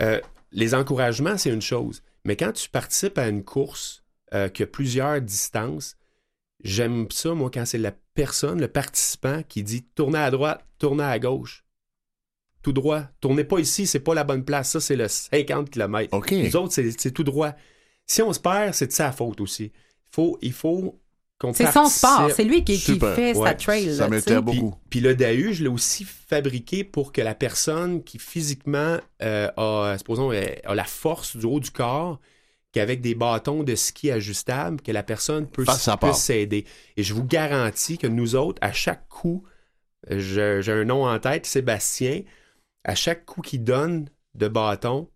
euh, les encouragements, c'est une chose. Mais quand tu participes à une course euh, qui a plusieurs distances, J'aime ça, moi, quand c'est la personne, le participant, qui dit tournez à droite, tournez à gauche. Tout droit. Tournez pas ici, c'est pas la bonne place. Ça, c'est le 50 km. Les autres, c'est tout droit. Si on se perd, c'est de sa faute aussi. Il faut, il faut qu'on C'est son sport. C'est lui qui, fait sa trail. ça m'intéresse beaucoup. Puis, puis le DAU, je l'ai aussi fabriqué pour que la personne qui physiquement euh, a, supposons, euh, a la force du haut du corps, qu'avec des bâtons de ski ajustables, que la personne peut s'aider. Et je vous garantis que nous autres, à chaque coup, j'ai j'ai un nom en tête, Sébastien, à chaque coup qu'il donne de bâton,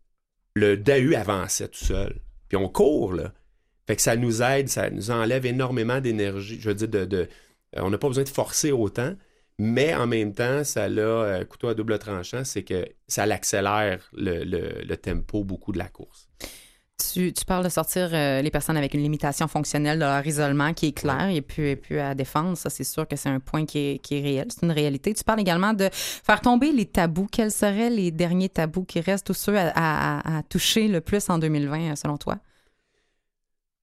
le DAU avançait tout seul. Puis on court, là. Fait que ça nous aide, ça nous enlève énormément d'énergie. Je veux dire, de, de- euh, on n'a pas besoin de forcer autant, mais en même temps, ça l'a, euh, couteau à double tranchant, c'est que ça l'accélère le, le- le tempo beaucoup de la course. Tu, tu parles de sortir euh, les personnes avec une limitation fonctionnelle de leur isolement qui est clair et puis, et puis à défendre. Ça, c'est sûr que c'est un point qui est, qui est réel. C'est une réalité. Tu parles également de faire tomber les tabous. Quels seraient les derniers tabous qui restent ou ceux à, à- à toucher le plus en 2020, euh, selon toi?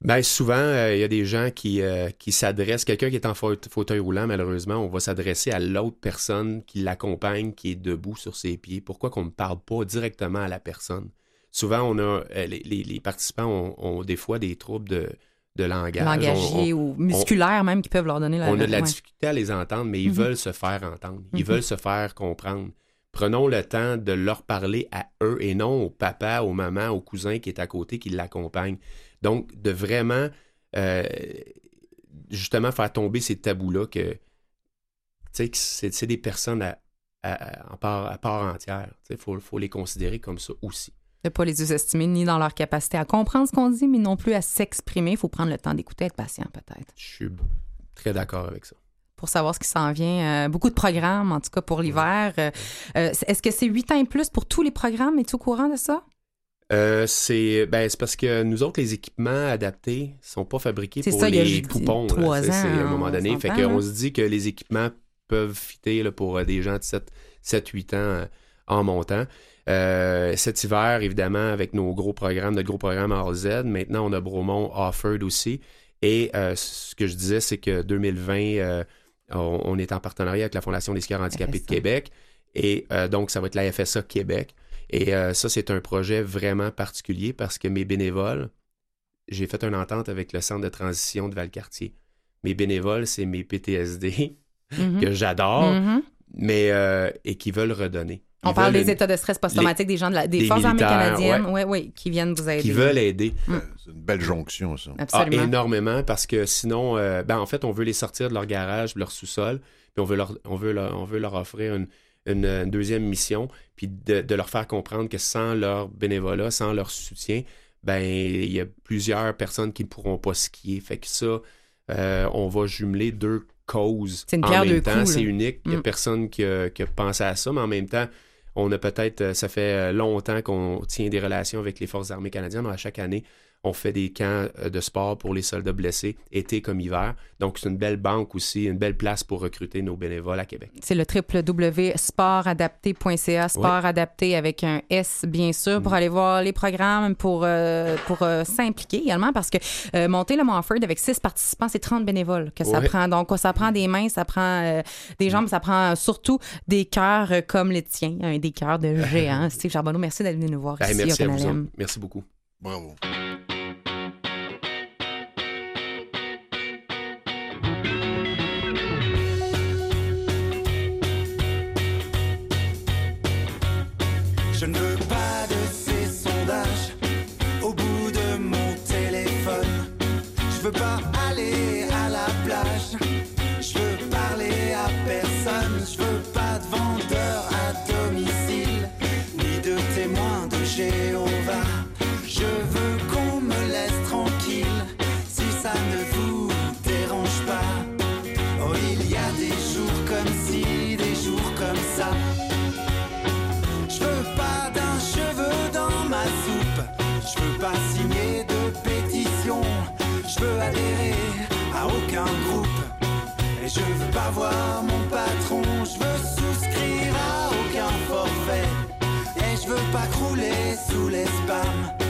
Ben, souvent, euh, il y a des gens qui, euh, qui s'adressent, quelqu'un qui est en faute- fauteuil roulant, malheureusement, on va s'adresser à l'autre personne qui l'accompagne, qui est debout sur ses pieds. Pourquoi qu'on ne parle pas directement à la personne? Souvent, on a, euh, les, les- les participants ont, ont des fois des troubles de, de langage. Langagier On- on- ou musculaire même qui peuvent leur donner la on a de la ouais. difficulté à les entendre, mais ils Mhm. veulent se faire entendre. Ils Mhm. veulent se faire comprendre. Prenons le temps de leur parler à eux et non au papa, aux mamans, au cousin qui est à côté, qui l'accompagne. Donc, de vraiment, euh, justement, faire tomber ces tabous-là que, tu sais, que c'est des personnes à, part, à part entière. Il faut, faut les considérer comme ça aussi. De pas les sous-estimer ni dans leur capacité à comprendre ce qu'on dit, mais non plus à s'exprimer. Il faut prendre le temps d'écouter, être patient peut-être. Je suis très d'accord avec ça. pour savoir ce qui s'en vient. Euh, beaucoup de programmes, en tout cas pour l'hiver. Euh, euh, Est-ce que c'est 8 ans et plus pour tous les programmes? Es-tu au courant de ça? Euh, c'est ben, c'est parce que nous autres, les équipements adaptés sont pas fabriqués pour ça, les poupons. C'est- à un moment on donné. Fait qu'on hein? se dit que les équipements peuvent fitter là, pour euh, des gens de 7-8 ans euh, en montant. Euh, cet hiver, évidemment, avec nos gros programmes, notre gros programme RZ, maintenant on a Bromont Offered aussi. Et ce que je disais, c'est que 2020, euh, on, on est en partenariat avec la Fondation des skieurs handicapés de. Québec. Et donc, ça va être la FSA Québec. Et euh, ça, c'est un projet vraiment particulier parce que mes bénévoles, j'ai fait une entente avec le centre de transition de Valcartier. Mes bénévoles, c'est mes PTSD Mhm. que j'adore, Mhm. mais euh, et qui veulent redonner. Ils On parle des une- états de stress post-traumatique des gens de la, des, des forces armées canadiennes, ouais. Ouais, qui viennent vous aider. qui veulent aider. Mm. C'est une belle jonction, ça. Ah, Absolument. énormément, parce que sinon, euh, ben, en fait, on veut les sortir de leur garage, de leur sous-sol, puis on veut leur, on veut leur, on veut leur offrir une, une, une deuxième mission, puis de, de leur faire comprendre que sans leur bénévolat, sans leur soutien, ben il y a plusieurs personnes qui ne pourront pas skier. Fait que ça, euh, on va jumeler deux causes C'est une en même temps. C'est unique. Il n'y a Mm. personne qui a, qui a pensé à ça, mais en même temps, on a peut-être, euh, ça fait longtemps qu'on tient des relations avec les Forces armées canadiennes. À chaque année, on fait des camps euh, de sport pour les soldats blessés, été comme hiver. Donc, c'est une belle banque aussi, une belle place pour recruter nos bénévoles à Québec. C'est le www.sportadapté.ca, sport adapté avec un S, bien sûr, Mm. pour aller voir les programmes, pour, euh, pour euh, s'impliquer également, parce que euh, monter le Montford avec six participants, c'est 30 bénévoles que ça Ouais. prend. Donc, ça prend des mains, ça prend euh, des jambes, ça prend surtout des cœurs comme les tiens, hein, des cœurs de géants. Steve Charbonneau, merci d'être venu nous voir Hey, ici merci au à vous. Merci beaucoup. Bravo. Je veux pas crouler sous les spams.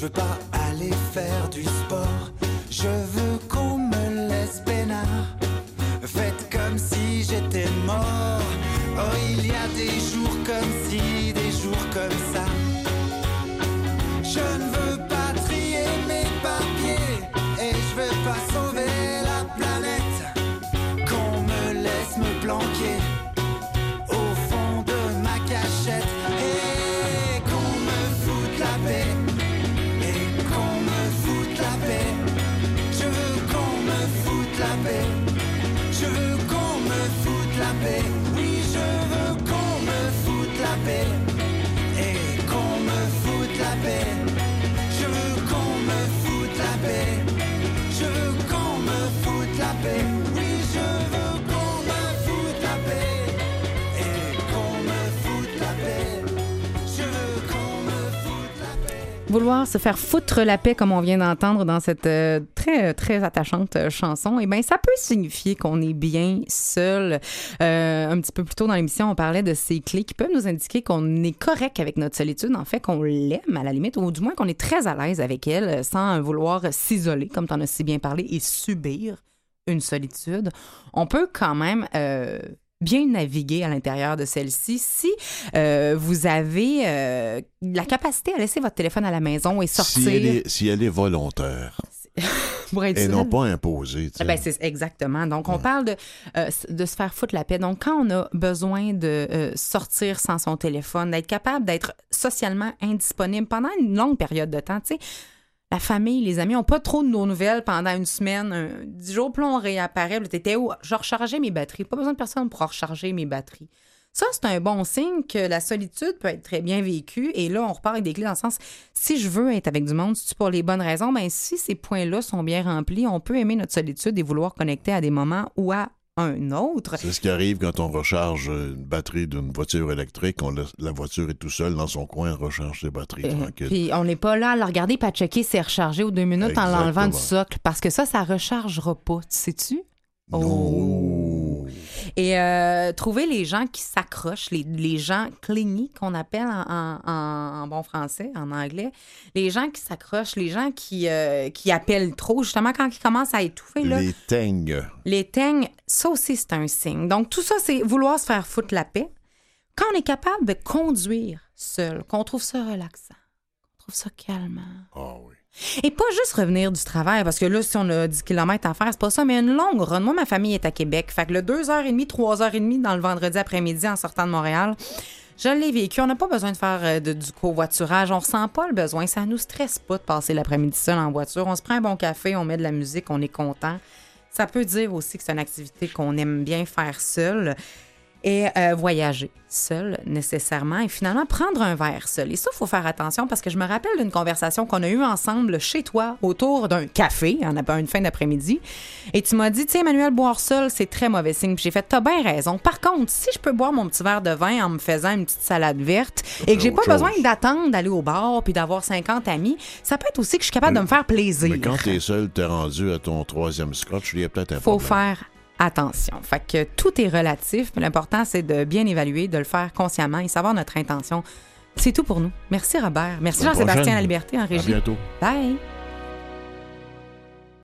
Je veux Vouloir se faire foutre la paix, comme on vient d'entendre dans cette euh, très, très attachante euh, chanson, eh bien, ça peut signifier qu'on est bien seul. Euh, un petit peu plus tôt dans l'émission, on parlait de ces clés qui peuvent nous indiquer qu'on est correct avec notre solitude, en fait, qu'on l'aime à la limite, ou du moins qu'on est très à l'aise avec elle, sans vouloir s'isoler, comme tu en as si bien parlé, et subir une solitude. On peut quand même... bien naviguer à l'intérieur de celle-ci si euh, vous avez euh, la capacité à laisser votre téléphone à la maison et sortir Si elle est, si elle est volontaire pour être et non pas imposée. Eh ben, c'est exactement. Donc, on parle de, euh, de se faire foutre la paix. Donc, quand on a besoin de sortir sans son téléphone, d'être capable d'être socialement indisponible pendant une longue période de temps, tu sais, la famille, les amis n'ont pas trop de nos nouvelles pendant une semaine, dix jours, puis on réapparaît. T'étais où? Je rechargeais mes batteries. Pas besoin de personne pour recharger mes batteries. Ça, c'est un bon signe que la solitude peut être très bien vécue. Et là, on repart avec des clés dans le sens, si je veux être avec du monde, si pour les bonnes raisons, ben si ces points-là sont bien remplis, on peut aimer notre solitude et vouloir connecter à des moments ou à un autre. C'est ce qui arrive quand on recharge une batterie d'une voiture électrique. On laisse- la voiture est tout seule dans son coin, elle recharge ses batteries Euh, tranquille. Puis on n'est pas là à le regarder pas checker si c'est rechargé aux deux minutes en l'enlevant du socle parce que ça, ça rechargera pas, tu sais-tu? Non. Et euh, trouver les gens qui s'accrochent, les, les gens clingy qu'on appelle en, en- en- en bon français, en anglais, les gens qui s'accrochent, les gens qui, euh, qui appellent trop, justement quand ils commencent à étouffer, là, Les teignes. les teignes, ça aussi, c'est un signe. Donc, tout ça, c'est vouloir se faire foutre la paix. Quand on est capable de conduire seul, qu'on trouve ça relaxant, qu'on trouve ça calmant. Ah oui. Et pas juste revenir du travail, parce que là, si on a 10 km à faire, c'est pas ça, mais une longue run. Moi, ma famille est à Québec. Fait que le 2h30, 3h30 dans le vendredi après-midi en sortant de Montréal, je l'ai vécu. On n'a pas besoin de faire euh, du covoiturage. On ressent pas le besoin. Ça nous stresse pas de passer l'après-midi seul en voiture. On se prend un bon café, on met de la musique, on est content. Ça peut dire aussi que c'est une activité qu'on aime bien faire seul et euh, voyager seul nécessairement et finalement prendre un verre seul. Et ça, il faut faire attention parce que je me rappelle d'une conversation qu'on a eue ensemble chez toi autour d'un café, on a une fin d'après-midi, et tu m'as dit, tu sais, Emmanuel, boire seul, c'est très mauvais signe. Puis j'ai fait, t'as bien raison. Par contre, si je peux boire mon petit verre de vin en me faisant une petite salade verte et que j'ai pas besoin d'attendre d'aller au bar puis d'avoir 50 amis, ça peut être aussi que je suis capable de me faire plaisir Mais quand t'es seul, t'es rendu à ton troisième scotch, il y a peut-être un faut problème. faire attention. Fait que tout est relatif, mais l'important, c'est de bien évaluer, de le faire consciemment et savoir notre intention. C'est tout pour nous. Merci Robert. Merci Jean-Sébastien. La Liberté en À régie. bientôt. Bye.